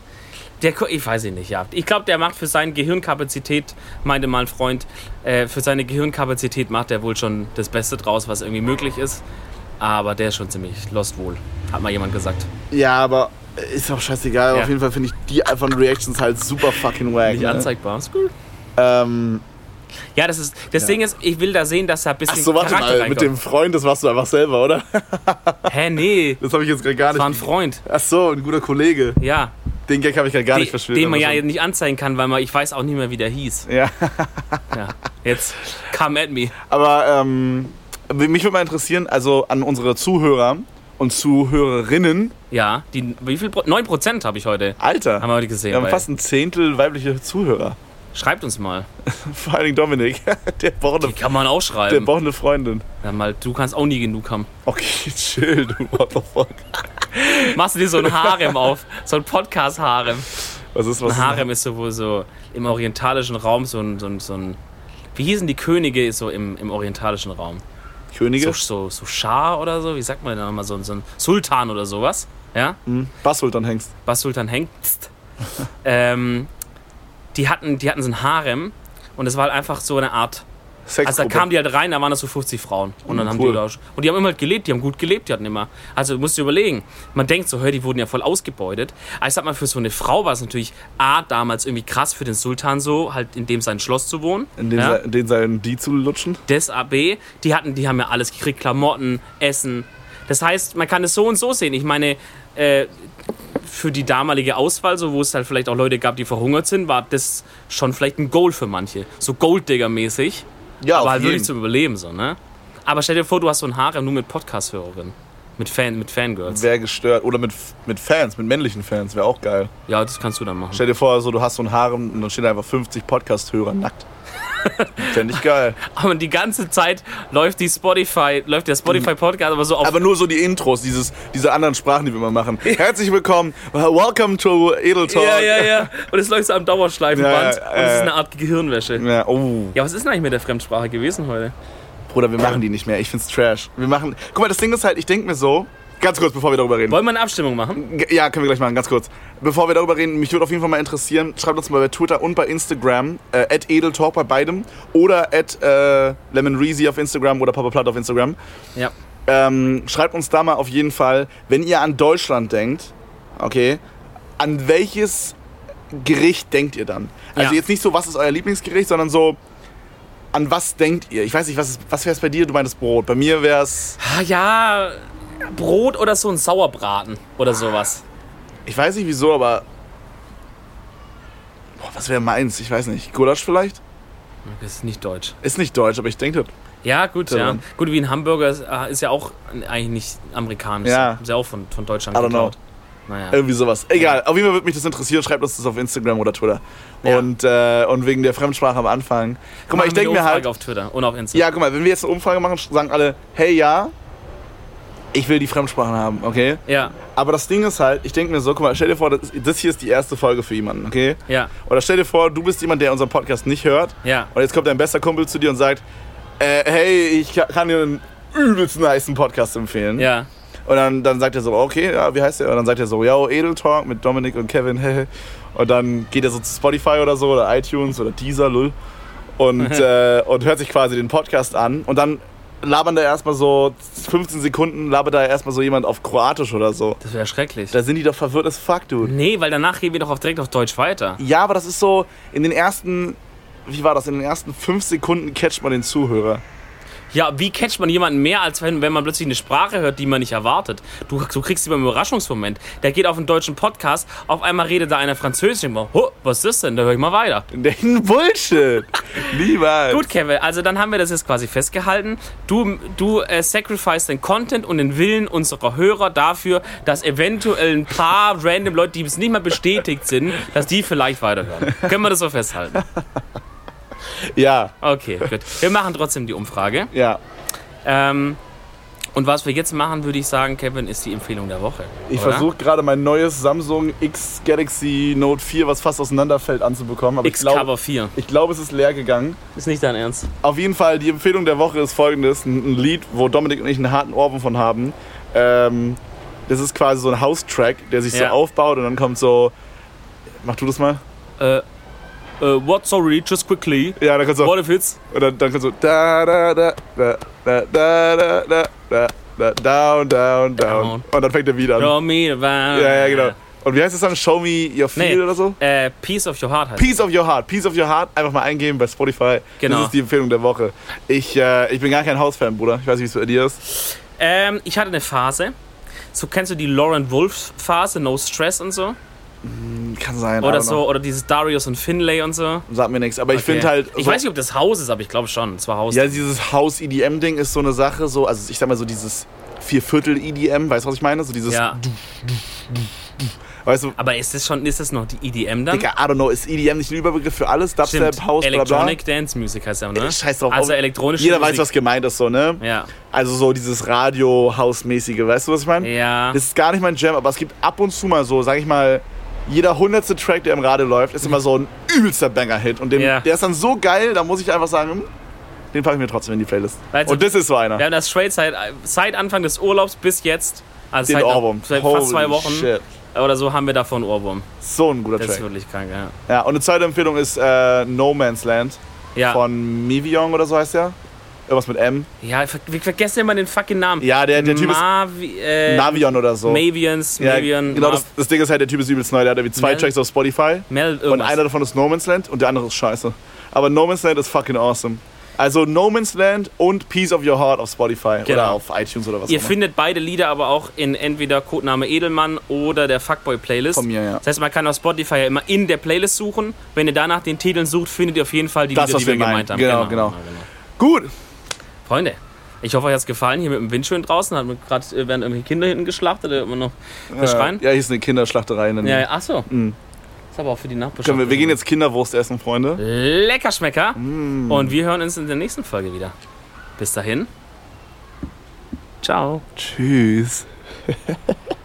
der, ich weiß ihn nicht, ja. Ich glaube, der macht für seine Gehirnkapazität, meinte mal ein Freund, äh, für seine Gehirnkapazität macht er wohl schon das Beste draus, was irgendwie möglich ist. Aber der ist schon ziemlich lost wohl, hat mal jemand gesagt. Ja, aber ist auch scheißegal. Ja. Auf jeden Fall finde ich die von Reactions halt super fucking wack. Nicht Ne? anzeigbar. Ist cool. Ähm, Ja, das ist, das Ding ist, ich will da sehen, dass da ein bisschen ach so, warte Charakter mal, mit reinkommt. dem Freund, das warst du einfach selber, oder? Hä, nee, Das habe ich jetzt gerade gar das war ein nicht. Freund. Ach so, ein guter Kollege. Ja, Den Gag habe ich gerade gar nicht den, verstanden. den man ja nicht anzeigen kann, weil man, ich weiß auch nicht mehr, wie der hieß. Ja, Ja. Jetzt come at me. aber ähm, mich würde mal interessieren, also an unsere Zuhörer und Zuhörerinnen, Ja, die, wie viel? Pro- 9% habe ich heute. Alter, Haben wir heute gesehen. wir haben fast ein Zehntel weibliche Zuhörer. Schreibt uns mal. <laughs> Vor allen Dingen Dominik, <laughs> der braucht Die eine, kann man auch der schreiben. braucht eine Freundin. Ja, mal, du kannst auch nie genug haben. Okay, <laughs> chill, du fuck. Machst du dir so ein Harem auf? So ein Podcast-Harem. Was ist was? Ein Harem ist so wohl so im orientalischen Raum so ein, so ein, so ein wie hießen die Könige so im, im orientalischen Raum? Könige? So, so, so Schah oder so? Wie sagt man denn nochmal? So, ein- so ein Sultan oder sowas? Ja? Hm, Basssultan Hengst. was Sultan hängt. ähm, die, hatten, die hatten so ein Harem und es war halt einfach so eine Art. Also da kamen die halt rein, da waren das so 50 Frauen. Und dann Mhm, haben cool. die da, und die haben immer halt gelebt, die haben gut gelebt, die hatten immer. Also du musst dir überlegen, man denkt so, hör, die wurden ja voll ausgebeutet. Aber ich sag mal, für so eine Frau war es natürlich A, damals irgendwie krass für den Sultan so, halt in dem sein Schloss zu wohnen. in den, ja? den seinen die zu lutschen. Das AB, die hatten, die haben ja alles gekriegt, Klamotten, Essen. Das heißt, man kann es so und so sehen. Ich meine, äh, für die damalige Auswahl, so wo es halt vielleicht auch Leute gab, die verhungert sind, war das schon vielleicht ein Goal für manche. So Golddigger-mäßig. Ja, aber halt jeden. wirklich zum Überleben so, ne? Aber stell dir vor, du hast so ein Harem nur mit Podcast-Hörerinnen. Mit, Fan, mit Fangirls. Wäre gestört. Oder mit, mit Fans, mit männlichen Fans, wäre auch geil. Ja, das kannst du dann machen. Stell dir vor, so, du hast so einen Harem und dann stehen da einfach 50 Podcast-Hörer nackt. Fände ich geil. Aber die ganze Zeit läuft die Spotify, läuft der Spotify-Podcast aber so auf Aber nur so die Intros, dieses, diese anderen Sprachen, die wir immer machen. Herzlich willkommen, welcome to Edel Talk. Ja, ja, ja. Und es läuft so am Dauerschleifenband. Ja, ja, und es ist eine Art Gehirnwäsche. Ja, oh. Ja, was ist denn eigentlich mit der Fremdsprache gewesen heute? Bruder, wir machen die nicht mehr. Ich find's trash. Wir machen. Guck mal, das Ding ist halt, ich denke mir so, Ganz kurz, bevor wir darüber reden. Wollen wir eine Abstimmung machen? G- Ja, können wir gleich machen, ganz kurz. Bevor wir darüber reden, mich würde auf jeden Fall mal interessieren, schreibt uns mal bei Twitter und bei Instagram, äh, edeltalk bei beidem oder at äh, lemonreezy auf Instagram oder Papa Platt auf Instagram. Ja. Ähm, schreibt uns da mal auf jeden Fall, wenn ihr an Deutschland denkt, okay, an welches Gericht denkt ihr dann? Also Ja. jetzt nicht so, was ist euer Lieblingsgericht, sondern so, an was denkt ihr? Ich weiß nicht, was, ist- was wäre es bei dir? Du meintest Brot. Bei mir wäre es, Ah, ja, Brot oder so ein Sauerbraten oder sowas. ich weiß nicht wieso, aber, boah, was wäre meins? Ich weiß nicht. Gulasch vielleicht? Das ist nicht deutsch. Ist nicht deutsch, aber ich denke das. Ja, gut, Ja. Gut, wie ein Hamburger ist, ah, ist ja auch eigentlich nicht amerikanisch. Ja. Ist ja auch von, von Deutschland I don't know. geklaut. Naja. Irgendwie sowas. Egal, auf jeden Fall würde mich das interessieren. Schreibt uns das auf Instagram oder Twitter. Ja. Und, äh, und wegen der Fremdsprache am Anfang. Guck mal, ich denke mir halt. Auf Twitter und auf Instagram. Ja, guck mal, wenn wir jetzt eine Umfrage machen, sagen alle, hey ja, ich will die Fremdsprachen haben, okay? Ja, Aber das Ding ist halt, ich denke mir so, guck mal, stell dir vor, das, das hier ist die erste Folge für jemanden, okay? ja, Oder stell dir vor, du bist jemand, der unseren Podcast nicht hört ja. und jetzt kommt dein bester Kumpel zu dir und sagt, äh, hey, ich ka- kann dir einen übelst niceen Podcast empfehlen. Ja, Und dann, dann sagt er so, okay, ja, wie heißt der? Und dann sagt er so, yo, Edel Talk mit Dominik und Kevin, <laughs> hehe. Und dann geht er so zu Spotify oder so oder iTunes oder Deezer, lull. Und, <laughs> äh, und hört sich quasi den Podcast an. Und dann labern da erstmal so 15 Sekunden, labert da erstmal so jemand auf Kroatisch oder so. das wäre schrecklich. Da sind die doch verwirrt as fuck, dude. nee, weil danach gehen wir doch auf, direkt auf Deutsch weiter. Ja, aber das ist so, in den ersten, wie war das, in den ersten 5 Sekunden catcht man den Zuhörer. Ja, wie catcht man jemanden mehr, als wenn, wenn man plötzlich eine Sprache hört, die man nicht erwartet? Du, du kriegst sie beim Überraschungsmoment. Der geht auf einen deutschen Podcast, auf einmal redet da einer Französisch. Denk, oh, was ist das denn? Da höre ich mal weiter. <laughs> Den Bullshit. Niemals. Gut, Kevin, also dann haben wir das jetzt quasi festgehalten. Du, du äh, sacrifice den Content und den Willen unserer Hörer dafür, dass eventuell ein paar random Leute, die es nicht mal bestätigt sind, dass die vielleicht weiterhören. Können wir das so festhalten? <laughs> Ja, Okay, gut. Wir machen trotzdem die Umfrage. ja. Ähm, und was wir jetzt machen, würde ich sagen, Kevin, ist die Empfehlung der Woche. Ich versuche gerade mein neues Samsung X Galaxy Note 4, was fast auseinanderfällt, anzubekommen. Aber ich glaube, X-Cover 4. ich glaube, es ist leer gegangen. Ist nicht dein Ernst. Auf jeden Fall, die Empfehlung der Woche ist folgendes: ein, ein Lied, wo Dominik und ich einen harten Ohrwurm von haben. Ähm, das ist quasi so ein House-Track, der sich so Ja. aufbaut und dann kommt so. Mach du das mal? Äh, äh, what, sorry, just quickly. Ja, dann kommt so. What if it's... Und dann, dann kommt so. Da, da, da, da, da, da, da, da, da, down, down, down. Und dann fängt er wieder an. Show me the Ja, ja, genau. Und wie heißt das dann? Show me your feel Nee. oder so? Äh, Piece of Your Heart heißt Piece of Your Heart, Piece of Your Heart, einfach mal eingeben bei Spotify. Genau. Das ist die Empfehlung der Woche. Ich, äh, ich bin gar kein Hausfan, Bruder. Ich weiß nicht, wie es bei dir ist. Ähm, ich hatte eine Phase. So kennst du die Lauren Wolf Phase, No Stress und so? Kann sein. Oder know. so, oder dieses Darius und Finlay und so. Sagt mir nichts. Aber ich Okay. finde halt. Ich so, weiß nicht, ob das Haus ist, aber ich glaube schon. Es war Haus. Ja, dieses House-EDM-Ding ist so eine Sache. So, also ich sag mal so dieses Vierviertel-EDM, weißt du, was ich meine? So dieses. Ja. Weißt du, Aber ist das schon, ist das noch die EDM dann? Digga, I don't know, ist EDM nicht ein Überbegriff für alles? Dubstep, Stimmt. House, bla bla. Electronic Dance Music heißt ja, ne? Scheiß drauf. Also elektronische Jeder weiß, Musik. was gemeint ist, so, ne? Ja. Also so dieses Radio-House-mäßige, weißt du, was ich meine? Ja. Das ist gar nicht mein Jam, aber es gibt ab und zu mal so, sag ich mal, jeder hundertste Track, der im Radio läuft, ist immer so ein übelster Banger-Hit. Und den, Ja. der ist dann so geil, da muss ich einfach sagen, hm, den packe ich mir trotzdem in die Playlist. Weißt du, und das ist so einer. Wir haben das straight seit, seit Anfang des Urlaubs bis jetzt, also den seit, Ohrwurm. seit Holy fast zwei Wochen Shit. oder so haben wir davon Ohrwurm. So ein guter Das ist Track. wirklich krank, ja. Ja, und eine zweite Empfehlung ist äh, No Man's Land Ja, von Mivion oder so heißt der. Irgendwas mit M. ja wir vergessen immer den fucking Namen. Ja, der, der Typ ist Mavi äh, Navion oder so. Mavians, ja, Mavian, genau, Mav- das, das Ding ist halt, der Typ ist übelst neu. Der hat irgendwie zwei Mel- Tracks auf Spotify. Mel Und einer davon ist No Man's Land und der andere ist scheiße. Aber No Man's Land ist fucking awesome. Also No Man's Land und Piece of Your Heart auf Spotify oder Genau. auf iTunes oder was Ihr auch immer. findet beide Lieder aber auch in entweder Codename Edelmann oder der Fuckboy Playlist. Von mir, ja. Das heißt, man kann auf Spotify ja immer in der Playlist suchen. Wenn ihr danach den Titeln sucht, findet ihr auf jeden Fall die Das, Lieder, was die wir wir gemeint haben. Genau, genau. Gut. Freunde, ich hoffe, euch hat es gefallen. Hier mit dem Wind schön draußen. Hat gerade äh, werden irgendwelche Kinder hinten geschlachtet, oder immer noch verschreien. Äh, ja, hier ist eine Kinderschlachterei. In Ja, ach so. Mm. Ist aber auch für die Nachbarschaft. Wir, wir gehen jetzt Kinderwurst essen, Freunde. Lecker Schmecker. Mm. Und wir hören uns in der nächsten Folge wieder. Bis dahin. Ciao. Tschüss. <laughs>